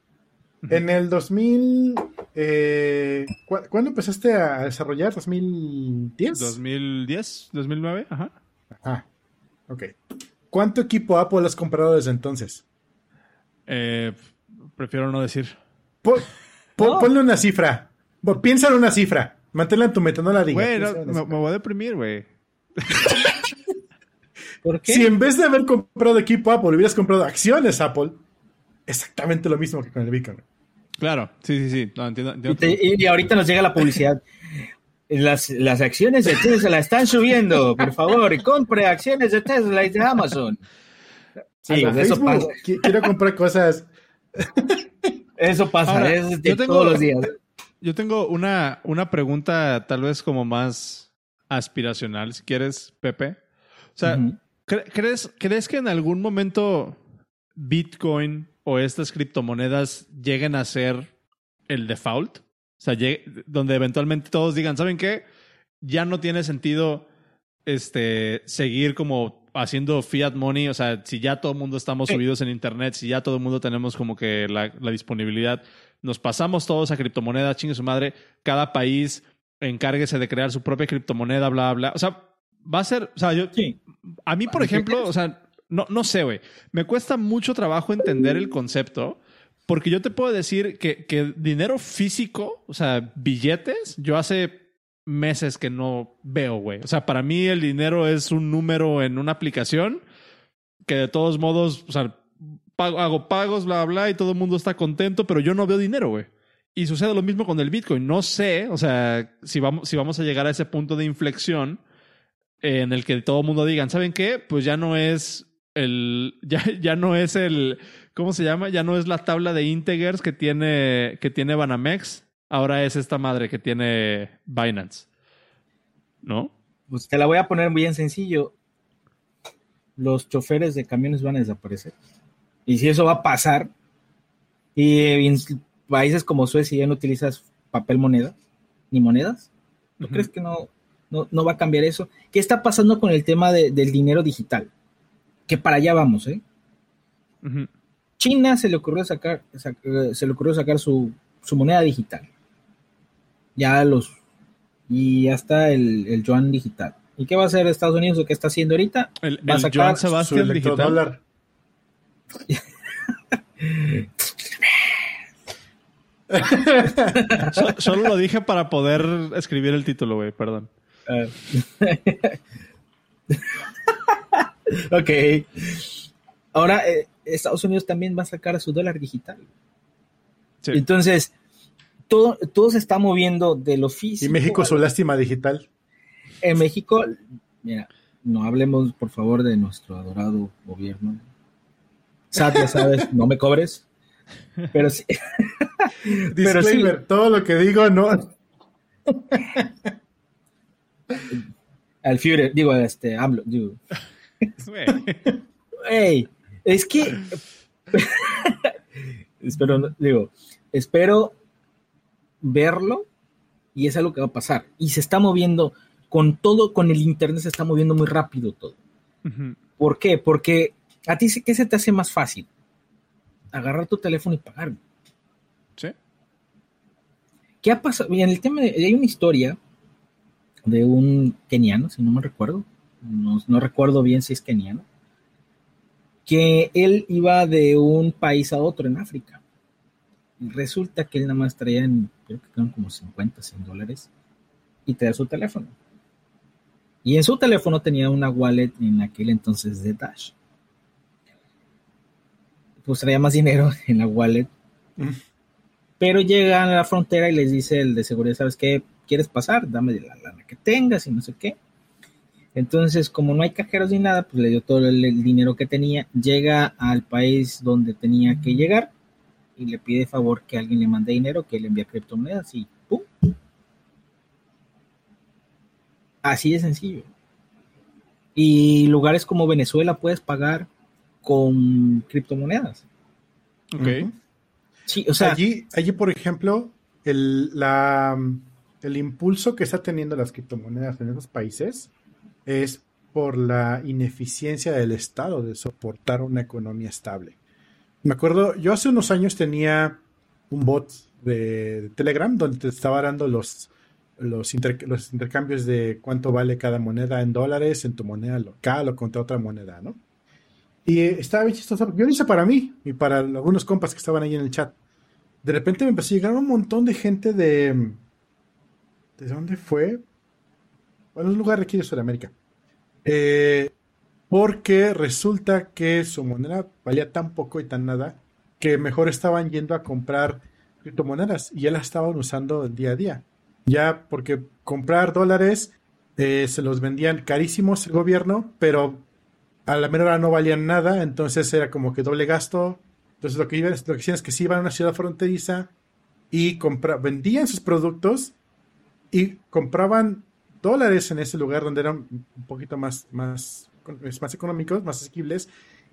En el 2000, eh, ¿cuándo empezaste a desarrollar? ¿2010? 2010, 2009, ajá. Ajá, ok. ¿Cuánto equipo Apple has comprado desde entonces? Eh, prefiero no decir. Ponle una cifra. Piensa en una cifra. Manténla en tu mente, no la digas. Güey, me, voy a deprimir, güey. ¿Por qué? Si en vez de haber comprado equipo Apple, hubieras comprado acciones Apple, exactamente lo mismo que con el Bitcoin. Claro, sí, sí, sí. entiendo, y, ahorita nos llega la publicidad. Las, las acciones de Tesla están subiendo. Por favor, compre acciones de Tesla y de Amazon. Sí, eso pasa. Quiero comprar cosas. Eso pasa todos los días. Yo tengo una, una pregunta tal vez como más aspiracional, si quieres, Pepe. O sea, ¿crees, ¿crees que en algún momento Bitcoin o estas criptomonedas lleguen a ser el default? O sea, donde eventualmente todos digan, ¿saben qué? Ya no tiene sentido este, seguir como haciendo fiat money. O sea, si ya todo el mundo estamos subidos en Internet, si ya todo el mundo tenemos como que la, disponibilidad, nos pasamos todos a criptomonedas, chingue su madre, cada país encárguese de crear su propia criptomoneda, bla, bla. O sea, va a ser, o sea, yo, a mí, por ejemplo, o sea, no, no sé, güey, me cuesta mucho trabajo entender el concepto porque yo te puedo decir que, que dinero físico, o sea, billetes, yo hace meses que no veo, güey. O sea, para mí el dinero es un número en una aplicación que de todos modos, o sea, hago pagos, bla, bla, y todo el mundo está contento, pero yo no veo dinero, güey. Y sucede lo mismo con el Bitcoin. No sé, o sea, si vamos, si vamos a llegar a ese punto de inflexión en el que todo el mundo digan, ¿saben qué? Pues ya no es el, ya, ya no es el, ¿cómo se llama? Ya no es la tabla de integers que tiene, que tiene Banamex, ahora es esta madre que tiene Binance. ¿No? Pues te la voy a poner bien sencillo. Los choferes de camiones van a desaparecer. Y si eso va a pasar, y en países como Suecia ya no utilizas papel moneda, ni monedas, ¿no crees que no, no, va a cambiar eso? ¿Qué está pasando con el tema del dinero digital? Que para allá vamos, ¿eh? China se le ocurrió sacar, eh, se le ocurrió sacar su, moneda digital. Ya los. Y ya está el, el, yuan digital. ¿Y qué va a hacer Estados Unidos o qué está haciendo ahorita? El, va a sacar su digital. solo, lo dije para poder escribir el título, güey, perdón. Ah. ok. Ahora, eh, Estados Unidos también va a sacar su dólar digital. Entonces, todo, todo se está moviendo de lo físico. ¿Y México su lástima digital? En México, mira, no hablemos por favor de nuestro adorado gobierno. SAT, ya sabes, no me cobres. Pero sí. Disclaimer, todo lo que digo no. Al Führer, digo, este, AMLO, digo. es que espero, digo, espero verlo y es algo que va a pasar. Y se está moviendo con todo, con el internet se está moviendo muy rápido todo. ¿Por qué? Porque a ti, ¿qué se te hace más fácil? Agarrar tu teléfono y pagar. Sí. ¿Qué ha pasado? En el tema de, hay una historia de un keniano, si no me recuerdo, no, recuerdo bien si es keniano, que él iba de un país a otro en África. Y resulta que él nada más traía, creo que eran como 50, 100 dólares, y traía su teléfono. Y en su teléfono tenía una wallet en aquel entonces de Dash. Pues traía más dinero en la wallet. Mm. Pero llega a la frontera y les dice el de seguridad, ¿sabes qué? ¿Quieres pasar? Dame la lana que tengas y no sé qué. Entonces, como no hay cajeros ni nada, pues le dio todo el, dinero que tenía, llega al país donde tenía que llegar y le pide favor que alguien le mande dinero, que le envíe criptomonedas y ¡pum! Así de sencillo. Y lugares como Venezuela puedes pagar con criptomonedas. Ok. Sí, o sea. Allí, allí por ejemplo, el, la, el impulso que está teniendo las criptomonedas en esos países es por la ineficiencia del Estado de soportar una economía estable. Me acuerdo, yo hace unos años tenía un bot de, Telegram donde te estaba dando los, los, intercambios de cuánto vale cada moneda en dólares en tu moneda local o contra otra moneda, ¿no? Y estaba bien chistoso. Yo lo hice para mí y para algunos compas que estaban ahí en el chat. De repente me empezó a llegar un montón de gente de... ¿De dónde fue? Bueno, un lugar de Sudamérica. Eh, porque resulta que su moneda valía tan poco y tan nada que mejor estaban yendo a comprar criptomonedas y ya las estaban usando día a día. Ya porque comprar dólares eh, se los vendían carísimos el gobierno, pero a la menor no valían nada, entonces era como que doble gasto. Entonces lo que, iban, lo que es que se iban a una ciudad fronteriza y vendían sus productos y compraban dólares en ese lugar donde eran un poquito más, más, más económicos, más asequibles,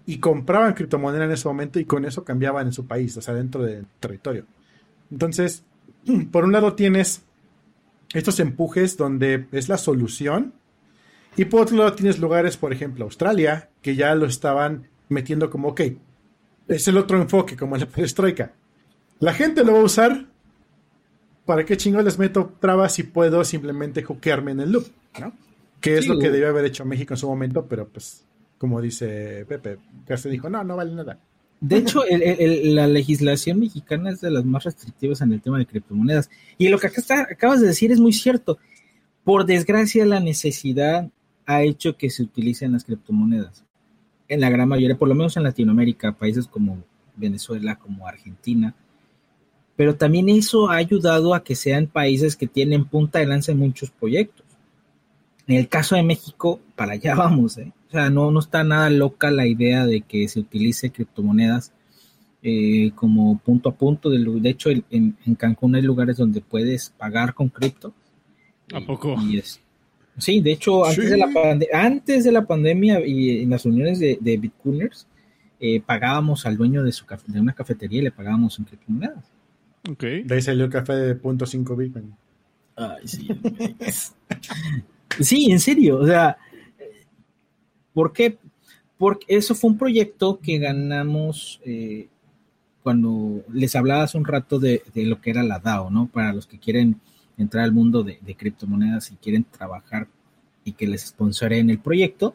y compraban criptomoneda en ese momento y con eso cambiaban en su país, o sea, dentro del territorio. Entonces, por un lado tienes estos empujes donde es la solución, y por otro lado tienes lugares, por ejemplo, Australia, que ya lo estaban metiendo como, ok, es el otro enfoque, como la perestroika. La gente lo va a usar ¿para qué chingo les meto trabas si puedo simplemente hookearme en el loop? ¿no? Que es lo que debió haber hecho México en su momento, pero pues, como dice Pepe, se dijo, no, no vale nada. De hecho, la legislación mexicana es de las más restrictivas en el tema de criptomonedas. Y lo que acá está, acabas de decir es muy cierto. Por desgracia, la necesidad ha hecho que se utilicen las criptomonedas. En la gran mayoría, por lo menos en Latinoamérica, países como Venezuela, como Argentina, pero también eso ha ayudado a que sean países que tienen punta de lanza en muchos proyectos. En el caso de México, para allá vamos, ¿eh? O sea, no, no está nada loca la idea de que se utilice criptomonedas eh, como punto a punto. De, de hecho, en, Cancún hay lugares donde puedes pagar con cripto. ¿A poco? sí, de hecho, antes, de la antes de la pandemia y en las uniones de, de Bitcoiners, eh, pagábamos al dueño de, su de una cafetería y le pagábamos en criptomonedas. De ahí salió el café de .5 Bitcoin. Ay, sí. sí, en serio. O sea, ¿por qué? Porque eso fue un proyecto que ganamos eh, cuando les hablaba hace un rato de, lo que era la DAO, ¿no? Para los que quieren entrar al mundo de, criptomonedas y quieren trabajar y que les en el proyecto.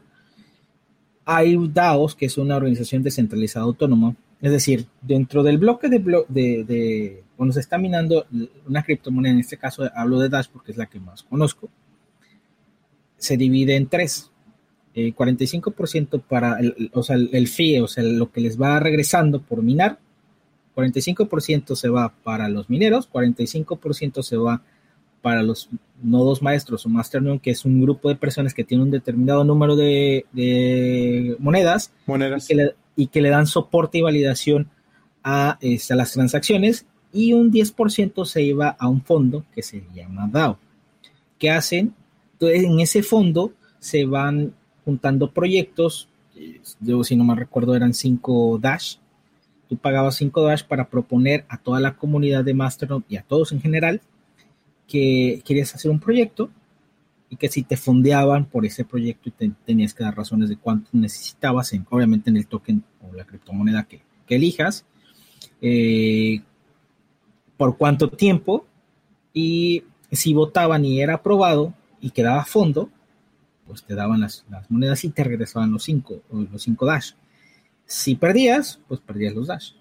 Hay DAOs, que es una organización descentralizada autónoma, es decir, dentro del bloque de, de, cuando se está minando una criptomoneda, en este caso hablo de Dash porque es la que más conozco, se divide en tres. 45% eh, para el, o sea, el, FIE, o sea, lo que les va regresando por minar, 45% se va para los mineros, 45% se va para los nodos maestros o mastermind, que es un grupo de personas que tienen un determinado número de, monedas, monedas. Y, que le, dan soporte y validación a, este, a las transacciones y un 10% se iba a un fondo que se llama DAO. ¿Qué hacen? Entonces, en ese fondo se van juntando proyectos yo si no me recuerdo eran 5 Dash. Tú pagabas 5 Dash para proponer a toda la comunidad de Mastodon y a todos en general que querías hacer un proyecto y que si te fondeaban por ese proyecto y tenías que dar razones de cuánto necesitabas, en, obviamente en el token o la criptomoneda que, que elijas, eh, por cuánto tiempo y si votaban y era aprobado y quedaba fondo, pues te daban las, monedas y te regresaban los 5 los cinco dash. Si perdías, pues perdías los dash.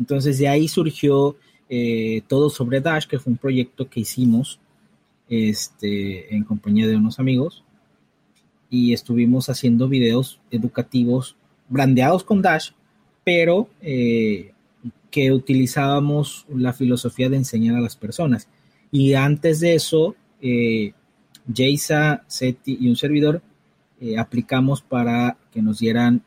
Entonces de ahí surgió eh, todo sobre Dash, que fue un proyecto que hicimos este, en compañía de unos amigos y estuvimos haciendo videos educativos brandeados con Dash, pero eh, que utilizábamos la filosofía de enseñar a las personas. Y antes de eso, eh, Jaisa, Seti y un servidor eh, aplicamos para que nos dieran,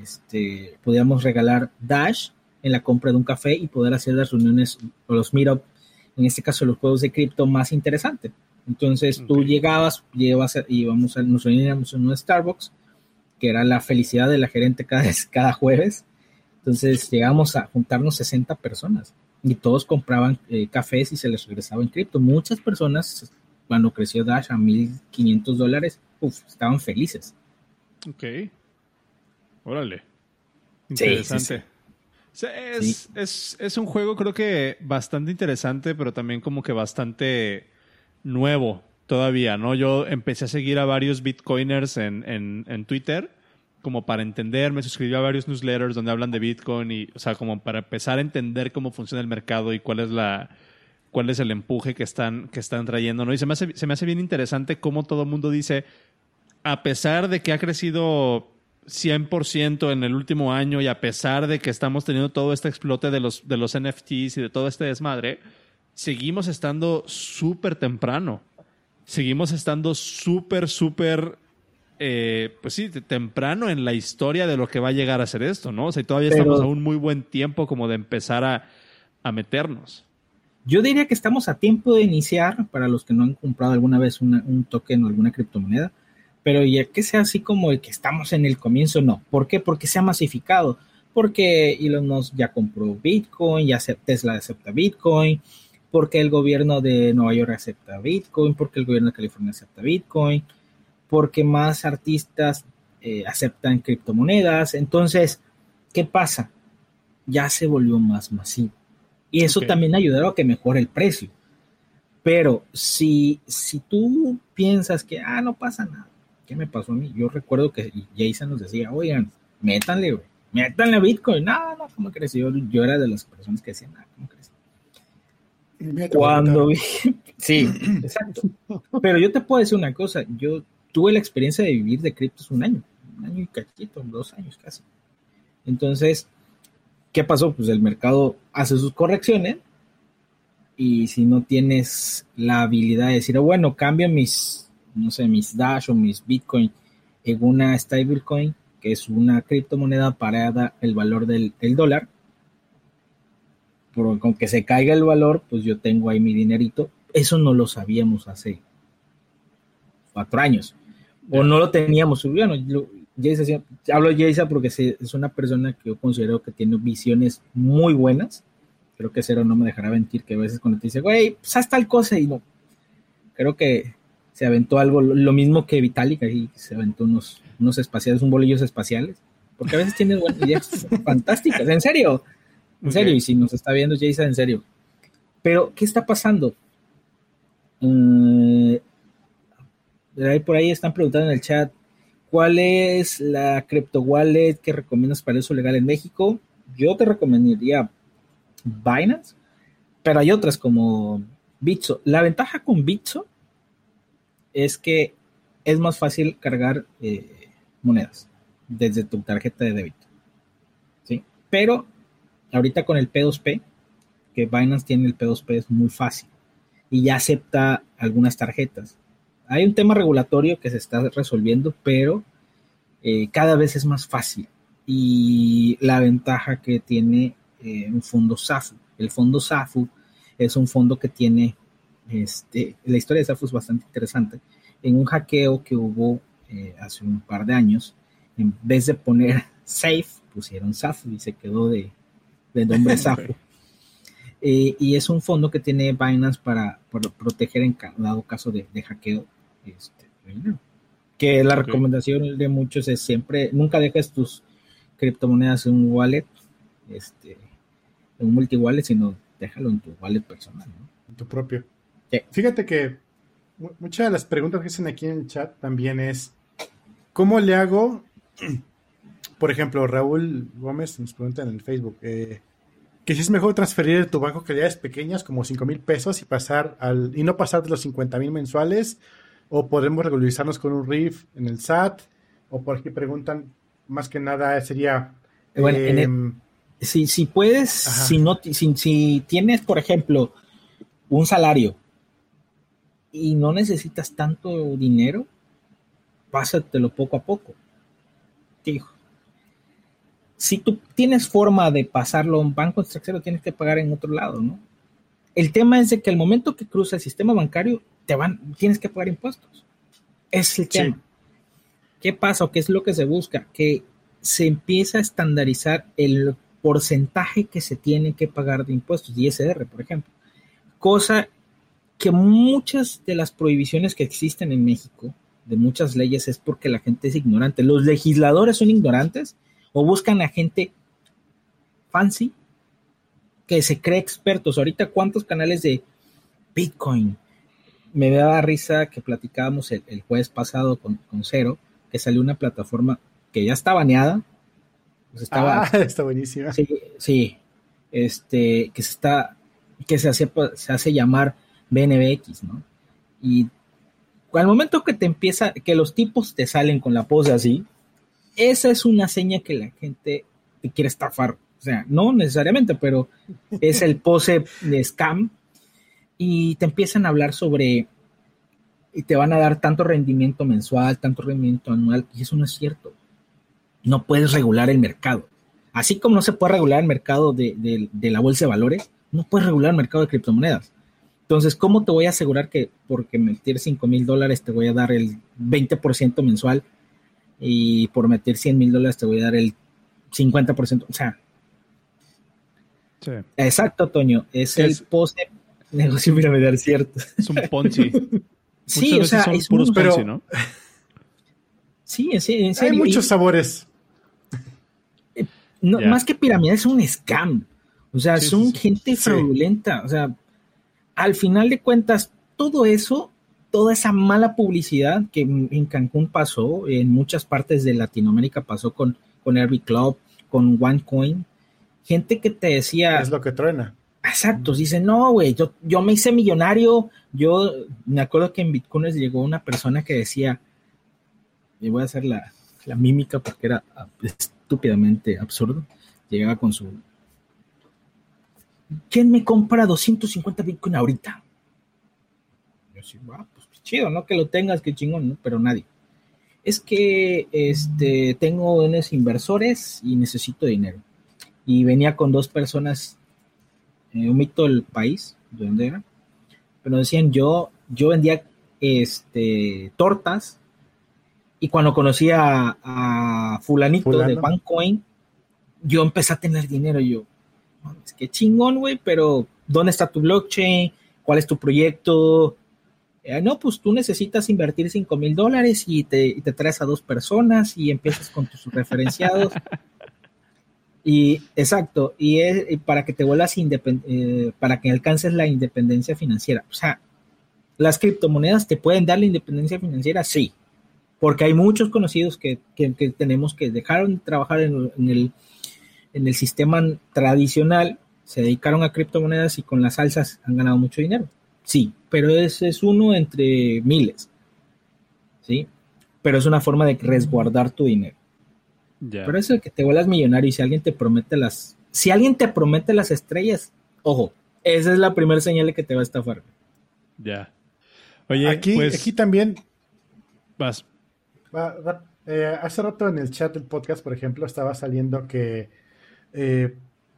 este, podíamos regalar Dash en la compra de un café y poder hacer las reuniones o los meetup, en este caso los juegos de cripto más interesantes. Entonces tú llegabas, llevas, íbamos a, nos reuníamos en un Starbucks, que era la felicidad de la gerente cada, cada jueves. Entonces llegamos a juntarnos 60 personas y todos compraban eh, cafés y se les regresaba en cripto. Muchas personas, cuando creció Dash a 1.500 dólares, estaban felices. Ok. Órale. Interesante. Es, es, es, un juego creo que bastante interesante, pero también como que bastante nuevo todavía, ¿no? Yo empecé a seguir a varios bitcoiners en, en, en Twitter como para entender, me suscribí a varios newsletters donde hablan de Bitcoin y, o sea, como para empezar a entender cómo funciona el mercado y cuál es la cuál es el empuje que están, que están trayendo, ¿no? Y se me, hace, se me hace bien interesante cómo todo el mundo dice, a pesar de que ha crecido 100% en el último año y a pesar de que estamos teniendo todo este explote de los, de los NFTs y de todo este desmadre, seguimos estando súper temprano. Seguimos estando súper, súper eh, pues sí, temprano en la historia de lo que va a llegar a ser esto, ¿no? O sea, todavía estamos a un muy buen tiempo como de empezar a, meternos. Yo diría que estamos a tiempo de iniciar para los que no han comprado alguna vez un token o alguna criptomoneda, pero ya que sea así como el que estamos en el comienzo, no. ¿Por qué? Porque se ha masificado. Porque Elon Musk ya compró Bitcoin, ya Tesla acepta Bitcoin, porque el gobierno de Nueva York acepta Bitcoin, porque el gobierno de California acepta Bitcoin porque más artistas eh, aceptan criptomonedas. Entonces, ¿qué pasa? Ya se volvió más masivo. Y eso también ayudará a que mejore el precio. Pero si, si tú piensas que, ah, no pasa nada, ¿qué me pasó a mí? Yo recuerdo que Jason nos decía, oigan, métanle, güey, métanle Bitcoin. No, no, ¿cómo crees? Yo, yo era de las personas que decían, ah, ¿cómo crees? Cuando vi, sí, exacto. Pero yo te puedo decir una cosa, yo tuve la experiencia de vivir de criptos un año, un año y cachito, dos años casi. Entonces, ¿qué pasó? Pues el mercado hace sus correcciones y si no tienes la habilidad de decir, bueno, cambio mis, no sé, mis Dash o mis Bitcoin en una stablecoin, que es una criptomoneda parada el valor del, dólar, porque con que se caiga el valor, pues yo tengo ahí mi dinerito. Eso no lo sabíamos hace cuatro años o no lo teníamos. Bueno, hablo de Jason porque es una persona que yo considero que tiene visiones muy buenas. Creo que Cero no me dejará mentir que a veces cuando te dice, güey, pues haz tal cosa y no. Creo que se aventó algo, lo mismo que Vitalik, ahí se aventó unos, unos espaciales, un bolillos espaciales. Porque a veces tiene buenas ideas fantásticas, en serio. En serio, y si nos está viendo Jason, en serio. Pero, ¿qué está pasando? Eh, por ahí están preguntando en el chat, ¿cuál es la crypto wallet que recomiendas para eso legal en México? Yo te recomendaría Binance, pero hay otras como Bitso. La ventaja con Bitso es que es más fácil cargar eh, monedas desde tu tarjeta de débito. ¿sí? Pero ahorita con el P2P, que Binance tiene el P2P, es muy fácil y ya acepta algunas tarjetas. Hay un tema regulatorio que se está resolviendo, pero eh, cada vez es más fácil. Y la ventaja que tiene eh, un fondo SAFU. El fondo SAFU es un fondo que tiene, este, la historia de SAFU es bastante interesante. En un hackeo que hubo eh, hace un par de años, en vez de poner safe, pusieron SAF y se quedó de, de nombre SAF. Eh, y es un fondo que tiene Binance para, proteger en dado caso de, hackeo. Este, que la recomendación de muchos es siempre, nunca dejes tus criptomonedas en un wallet, este, en un multi-wallet, sino déjalo en tu wallet personal. En tu propio. Fíjate que muchas de las preguntas que hacen aquí en el chat también es, ¿cómo le hago? Por ejemplo, Raúl Gómez nos pregunta en el Facebook, eh, que si es mejor transferir de tu banco calidades pequeñas como 5 mil pesos y pasar al y no pasar de los 50 mil mensuales o podemos regularizarnos con un RIF en el SAT o por aquí preguntan más que nada sería bueno, em, si, si puedes si no si, si tienes por ejemplo un salario y no necesitas tanto dinero pásatelo poco a poco Dijo, si tú tienes forma de pasarlo a un banco extranjero, tienes que pagar en otro lado, ¿no? El tema es de que al momento que cruza el sistema bancario, te van, tienes que pagar impuestos. Es el tema. ¿Qué pasa o qué es lo que se busca? Que se empieza a estandarizar el porcentaje que se tiene que pagar de impuestos, ISR, por ejemplo. Cosa que muchas de las prohibiciones que existen en México, de muchas leyes, es porque la gente es ignorante. Los legisladores son ignorantes o buscan a gente fancy que se cree expertos. Ahorita, ¿cuántos canales de Bitcoin? Me da risa que platicábamos el, jueves pasado con, Cero, que salió una plataforma que ya está baneada. Pues estaba, ah, está buenísima. Sí, sí, este, que se está, que se hace, se hace llamar BNBX, ¿no? Y al momento que te empieza, que los tipos te salen con la pose así, esa es una seña que la gente te quiere estafar. O sea, no necesariamente, pero es el pose de scam. Y te empiezan a hablar sobre, y te van a dar tanto rendimiento mensual, tanto rendimiento anual, y eso no es cierto. No puedes regular el mercado. Así como no se puede regular el mercado de, la bolsa de valores, no puedes regular el mercado de criptomonedas. Entonces, ¿cómo te voy a asegurar que porque meter 5 mil dólares te voy a dar el 20% mensual y por meter 100 mil dólares te voy a dar el 50%. O sea, exacto, Toño, es, el post negocio piramidal, cierto. Es un Ponzi. sí, o sea, es puros Ponzi, ¿no? Sí, en serio. Hay muchos sabores. Eh, más que piramidal, es un scam. O sea, son gente fraudulenta. O sea, al final de cuentas, todo eso toda esa mala publicidad que en Cancún pasó, en muchas partes de Latinoamérica pasó con, con Airbnb Club, con OneCoin, gente que te decía... Es lo que truena. Exacto, dice, no, güey, yo, yo me hice millonario, yo me acuerdo que en Bitcoin llegó una persona que decía, y voy a hacer la, la mímica porque era estúpidamente absurdo, llegaba con su... ¿Quién me compra 250 Bitcoin ahorita? Yo sí, va, pues chido, ¿no? Que lo tengas, que chingón, ¿no? Pero nadie. Es que este, tengo unos inversores y necesito dinero. Y venía con dos personas, eh, omito el país, de dónde era, pero decían, yo, yo vendía este, tortas y cuando conocí a, fulanito de OneCoin, yo empecé a tener dinero. Yo, es que chingón, güey, pero ¿dónde está tu blockchain? ¿Cuál es tu proyecto? Eh, no, pues tú necesitas invertir 5 mil dólares y te, traes a dos personas y empiezas con tus referenciados. y exacto, y es para que te vuelvas eh, para que alcances la independencia financiera. O sea, las criptomonedas te pueden dar la independencia financiera, sí, porque hay muchos conocidos que, tenemos que dejaron de trabajar en, el, en el sistema tradicional, se dedicaron a criptomonedas y con las alzas han ganado mucho dinero. Sí, pero ese es uno entre miles. ¿Sí? Pero es una forma de resguardar tu dinero. Pero es el que te vuelas millonario y si alguien te promete las... Si alguien te promete las estrellas, ojo, esa es la primera señal de que te va a estafar. Ya. Oye, aquí, pues, aquí también... Vas. Eh, hace rato en el chat del podcast, por ejemplo, estaba saliendo que... Eh,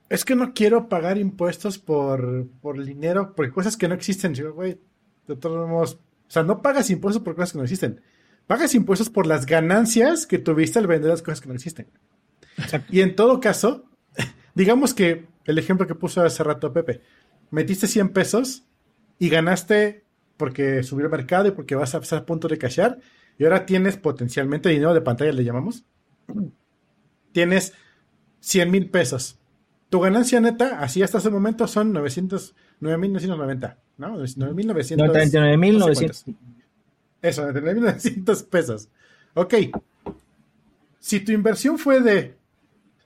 es que no quiero pagar impuestos por, por dinero, por cosas que no existen. güey, de todos modos, o sea, no pagas impuestos por cosas que no existen. Pagas impuestos por las ganancias que tuviste al vender las cosas que no existen. Y en todo caso, digamos que el ejemplo que puso hace rato Pepe, metiste 100 pesos y ganaste porque subió el mercado y porque vas a estar a punto de cashar y ahora tienes potencialmente dinero de pantalla, le llamamos. Tienes 100 mil pesos. Tu ganancia neta, así hasta ese momento, son 900, 9.990, ¿no? 9.900. Eso, 99.900 pesos. Ok. Si tu inversión fue de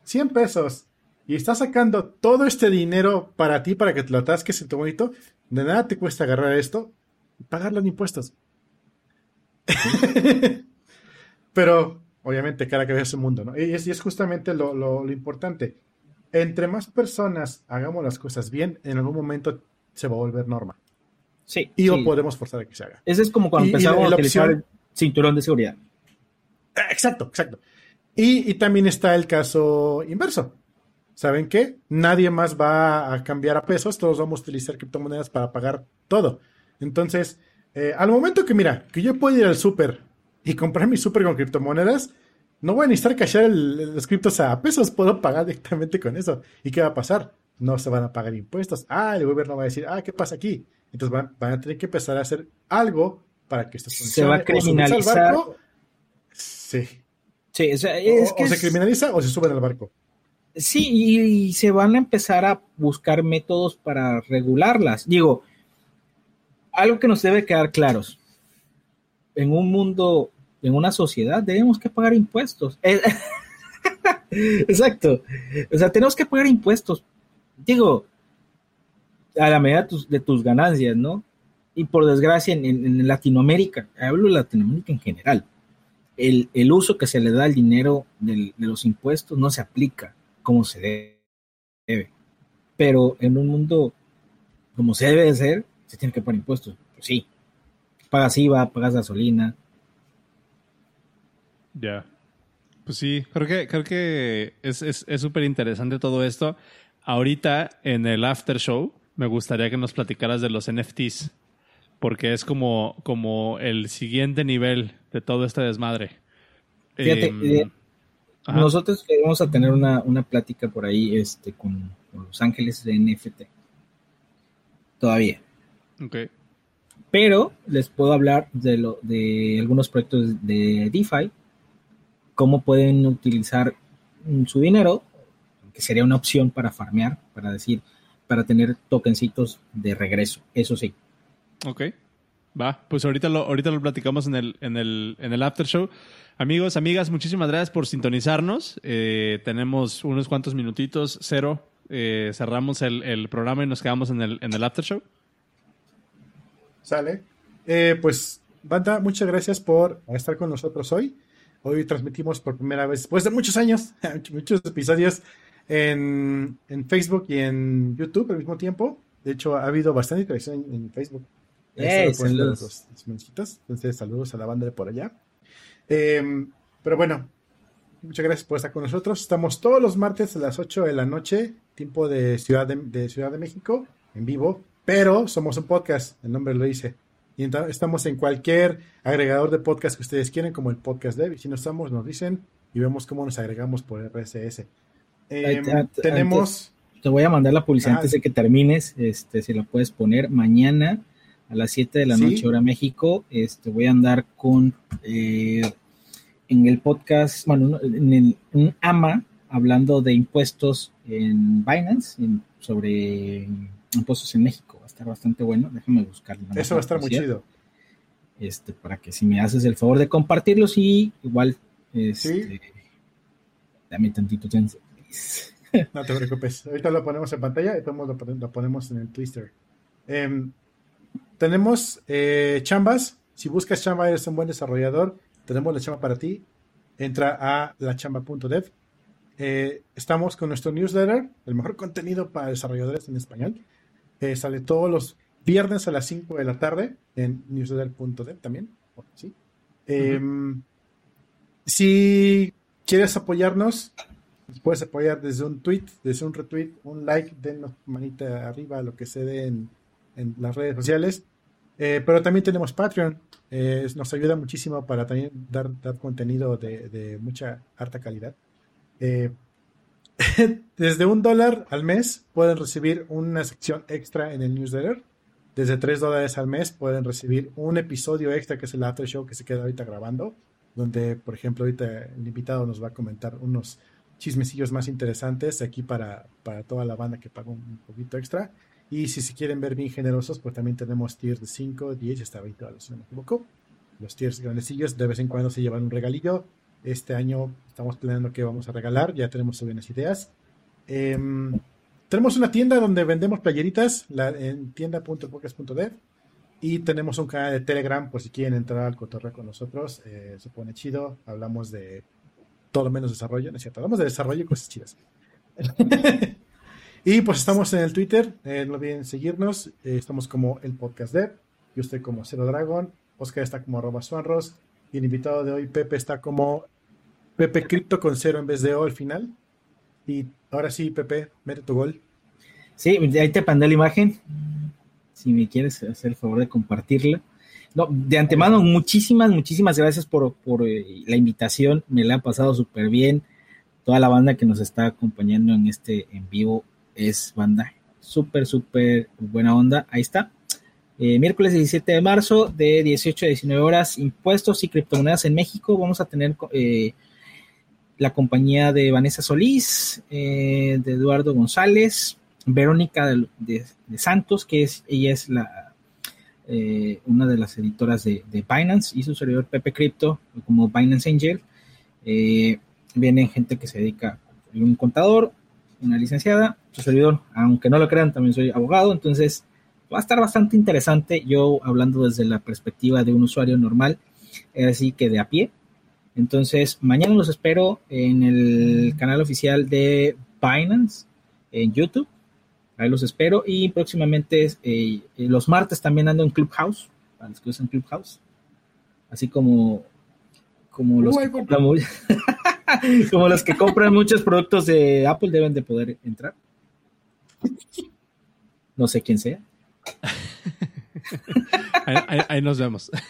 100 pesos y estás sacando todo este dinero para ti, para que te lo atasques en tu bonito, de nada te cuesta agarrar esto y pagarlo en impuestos. Pero, obviamente, cada cabeza es un mundo, ¿no? Y es, es justamente lo, lo, importante. Entre más personas hagamos las cosas bien, en algún momento se va a volver norma. Sí. Y lo podemos forzar a que se haga. Ese es como cuando empezamos a utilizar el cinturón de seguridad. Exacto, exacto. Y, y, también está el caso inverso. ¿Saben qué? Nadie más va a cambiar a pesos, todos vamos a utilizar criptomonedas para pagar todo. Entonces, eh, al momento que, mira, que yo puedo ir al súper y comprar mi súper con criptomonedas, no voy a necesitar cachar los criptos a pesos, puedo pagar directamente con eso. ¿Y qué va a pasar? No se van a pagar impuestos. Ah, el gobierno va a decir, ah, ¿qué pasa aquí? Entonces van, a tener que empezar a hacer algo para que esto funcione. Se va a criminalizar. sí. Sí, o, sea, es que se criminaliza o se suben al barco. Sí, y, se van a empezar a buscar métodos para regularlas. Digo, algo que nos debe quedar claros. En un mundo, en una sociedad, debemos que pagar impuestos. Exacto. O sea, tenemos que pagar impuestos. Digo, a la medida de tus, ganancias, ¿no? Y por desgracia, en, Latinoamérica, hablo de Latinoamérica en general, el, uso que se le da al dinero de los impuestos no se aplica como se debe. Pero en un mundo como se debe de ser, se tiene que poner impuestos. Pues sí. Pagas IVA, pagas gasolina. Ya. Pues sí, creo que, creo que es súper interesante todo esto. Ahorita en el after show me gustaría que nos platicaras de los NFTs, porque es como, como el siguiente nivel de todo este desmadre. Fíjate, em, eh, nosotros vamos a tener una, plática por ahí este, con, con Los Ángeles de NFT. Todavía. Pero les puedo hablar de, lo, de algunos proyectos de DeFi, cómo pueden utilizar su dinero, que sería una opción para farmear, para decir, para tener tokencitos de regreso, eso sí. Ok, va, pues ahorita lo, ahorita lo platicamos en el, en el, en el after show. Amigos, amigas, muchísimas gracias por sintonizarnos. Eh, tenemos unos cuantos minutitos, cero. Eh, cerramos el, el, programa y nos quedamos en el, en el after show. Sale. Eh, pues, banda, muchas gracias por estar con nosotros hoy. Hoy transmitimos por primera vez, después de muchos años, muchos episodios en, Facebook y en YouTube al mismo tiempo. De hecho, ha habido bastante interacción en, Facebook. saludos. Entonces, saludos a la banda de por allá. Em, pero bueno, muchas gracias por estar con nosotros. Estamos todos los martes a las 8 de la noche, tiempo de Ciudad de Ciudad de México, en vivo pero somos un podcast, el nombre lo dice. Y estamos en cualquier agregador de podcast que ustedes quieran, como el podcast Dev. Y si no estamos, nos dicen y vemos cómo nos agregamos por RSS. Em, tenemos. Te voy a mandar la publicidad ah, antes de que termines. Este, si la puedes poner mañana a las 7 de la noche, hora México. Este, voy a andar con eh, en el podcast, bueno, en un AMA, hablando de impuestos en Binance, sobre impuestos en México estar bastante bueno. Déjame buscarlo. Eso va a estar muy chido. Este, para que si me haces el favor de compartirlos y igual, este, dame tantito chance. No te preocupes. Ahorita lo ponemos en pantalla y lo, ponemos en el Twitter. Em, tenemos eh, chambas. Si buscas chamba, eres un buen desarrollador. Tenemos la chamba para ti. Entra a lachamba.dev. Eh, estamos con nuestro newsletter, el mejor contenido para desarrolladores en español. Eh, sale todos los viernes a las 5 de la tarde en newsletter.dev también. ¿sí? Em, si quieres apoyarnos, puedes apoyar desde un tweet, desde un retweet, un like, denos manita arriba, lo que se dé en, las redes sociales. Eh, pero también tenemos Patreon. Eh, nos ayuda muchísimo para también dar, dar contenido de, mucha harta calidad. Eh, desde un dólar al mes pueden recibir una sección extra en el newsletter. Desde tres dólares al mes pueden recibir un episodio extra que es el after show que se queda ahorita grabando. Donde, por ejemplo, ahorita el invitado nos va a comentar unos chismecillos más interesantes aquí para, para toda la banda que paga un poquito extra. Y si se quieren ver bien generosos, pues también tenemos tiers de 5, 10 hasta 20 dólares, si no me equivoco. Los tiers grandecillos de vez en cuando se llevan un regalillo. Este año estamos planeando que vamos a regalar, ya tenemos buenas ideas. Em, tenemos una tienda donde vendemos playeritas la, en tienda.podcast.dev y tenemos un canal de Telegram por si quieren entrar al cotorreo con nosotros. Eh, se pone chido, hablamos de todo menos desarrollo, ¿no es cierto? Hablamos de desarrollo y cosas chidas. y pues estamos en el Twitter, eh, no olviden seguirnos, eh, estamos como el podcast dev, yo estoy como Cero Dragon, Oscar está como arroba suanros, y el invitado de hoy, Pepe, está como Pepe Cripto con cero en vez de O al final. Y ahora sí, Pepe, mete tu gol. Sí, ahí te mandé la imagen. Si me quieres hacer el favor de compartirla. No, de antemano, muchísimas, muchísimas gracias por, eh, la invitación. Me la ha pasado súper bien. Toda la banda que nos está acompañando en este en vivo es banda súper, súper buena onda. Ahí está. Eh, miércoles 17 de marzo, de 18 a 19 horas, impuestos y criptomonedas en México. Vamos a tener eh, la compañía de Vanessa Solís, de Eduardo González, Verónica de, Santos, que es, ella es la eh, una de las editoras de, Binance y su servidor Pepe Crypto, como Binance Angel. Eh, viene gente que se dedica, un contador, una licenciada, su servidor, aunque no lo crean, también soy abogado, entonces va a estar bastante interesante yo hablando desde la perspectiva de un usuario normal, así que de a pie. Entonces, mañana los espero en el canal oficial de Binance en YouTube Ahí los espero. Y próximamente, eh, eh, los martes también ando en Clubhouse, para los que usan Clubhouse. Así como, como los, que compran, como los que compran muchos productos de Apple deben de poder entrar. No sé quién sea. ahí, nos vemos.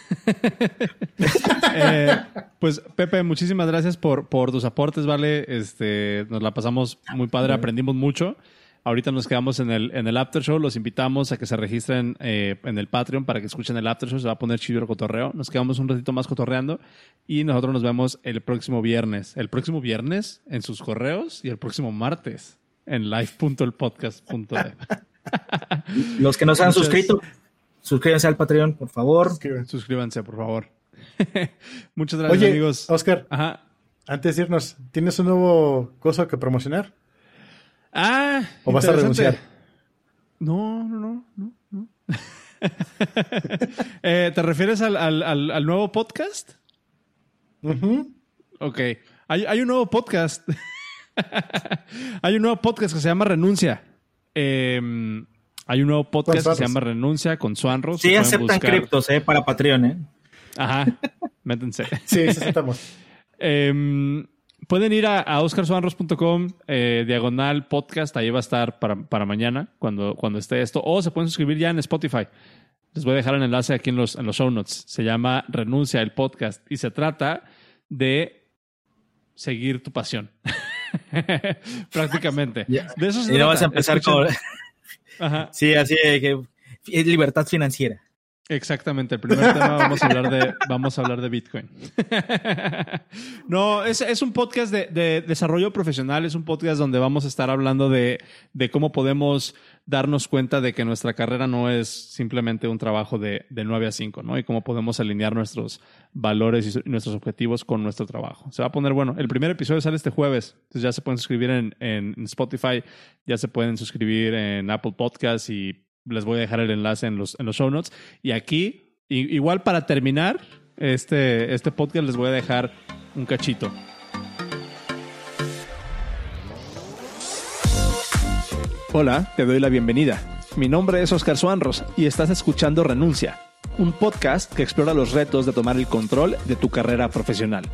Eh, pues Pepe, muchísimas gracias por, por tus aportes, ¿vale? Este, nos la pasamos muy padre, aprendimos mucho. Ahorita nos quedamos en el, en el After Show. Los invitamos a que se registren eh, en el Patreon para que escuchen el After Show. Se va a poner chido el cotorreo. Nos quedamos un ratito más cotorreando y nosotros nos vemos el próximo viernes. El próximo viernes en sus correos y el próximo martes en live.elpodcast.dev. Los que no se han suscrito, suscríbanse al Patreon, por favor. Suscríbanse, por favor. Muchas gracias, Oye, amigos. Oscar, Ajá. antes de irnos, ¿tienes un nuevo cosa que promocionar? Ah, ¿O vas a renunciar? No, no, no, no. no. Eh, ¿Te refieres al, al, nuevo podcast? Ok. Hay, un nuevo podcast. hay un nuevo podcast que se llama Renuncia. Em, hay un nuevo podcast que se llama Renuncia con Swanros. Sí, aceptan criptos, ¿eh? Para Patreon, ¿eh? Ajá. Métense. sí, aceptamos. eh, Pueden ir a, a oscarswanros.com, eh, diagonal podcast, ahí va a estar para, mañana, cuando, cuando esté esto. O se pueden suscribir ya en Spotify. Les voy a dejar el enlace aquí en los, en los show notes. Se llama Renuncia el podcast y se trata de seguir tu pasión. Prácticamente. De eso y no vas a empezar con. Sí, así que es libertad financiera. Exactamente, el primer tema vamos a hablar de, vamos a hablar de Bitcoin. no, es, es un podcast de, de, desarrollo profesional, es un podcast donde vamos a estar hablando de, de, cómo podemos darnos cuenta de que nuestra carrera no es simplemente un trabajo de, de 9 a 5, ¿no? Y cómo podemos alinear nuestros valores y nuestros objetivos con nuestro trabajo. Se va a poner bueno. El primer episodio sale este jueves, entonces ya se pueden suscribir en, en Spotify, ya se pueden suscribir en Apple Podcasts y les voy a dejar el enlace en los, en los show notes. Y aquí, igual para terminar este, este podcast, les voy a dejar un cachito. Hola, te doy la bienvenida. Mi nombre es Oscar Suanros y estás escuchando Renuncia, un podcast que explora los retos de tomar el control de tu carrera profesional.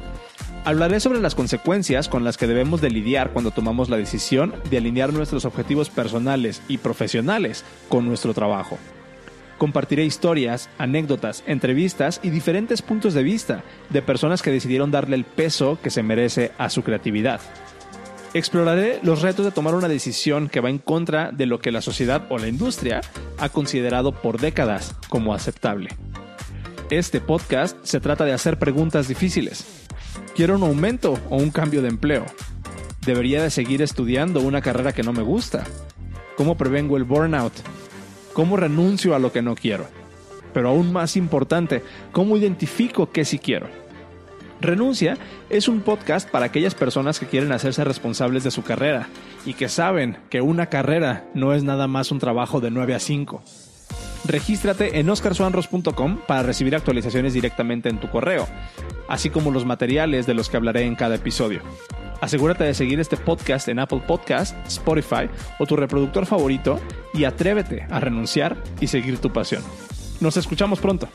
Hablaré sobre las consecuencias con las que debemos de lidiar cuando tomamos la decisión de alinear nuestros objetivos personales y profesionales con nuestro trabajo. Compartiré historias, anécdotas, entrevistas y diferentes puntos de vista de personas que decidieron darle el peso que se merece a su creatividad. Exploraré los retos de tomar una decisión que va en contra de lo que la sociedad o la industria ha considerado por décadas como aceptable. Este podcast se trata de hacer preguntas difíciles. ¿Quiero un aumento o un cambio de empleo? ¿Debería de seguir estudiando una carrera que no me gusta? ¿Cómo prevengo el burnout? ¿Cómo renuncio a lo que no quiero? Pero aún más importante, ¿cómo identifico qué sí quiero? Renuncia es un podcast para aquellas personas que quieren hacerse responsables de su carrera y que saben que una carrera no es nada más un trabajo de 9 a 5. Regístrate en oscarsuanros.com para recibir actualizaciones directamente en tu correo, así como los materiales de los que hablaré en cada episodio. Asegúrate de seguir este podcast en Apple Podcast, Spotify o tu reproductor favorito y atrévete a renunciar y seguir tu pasión. Nos escuchamos pronto.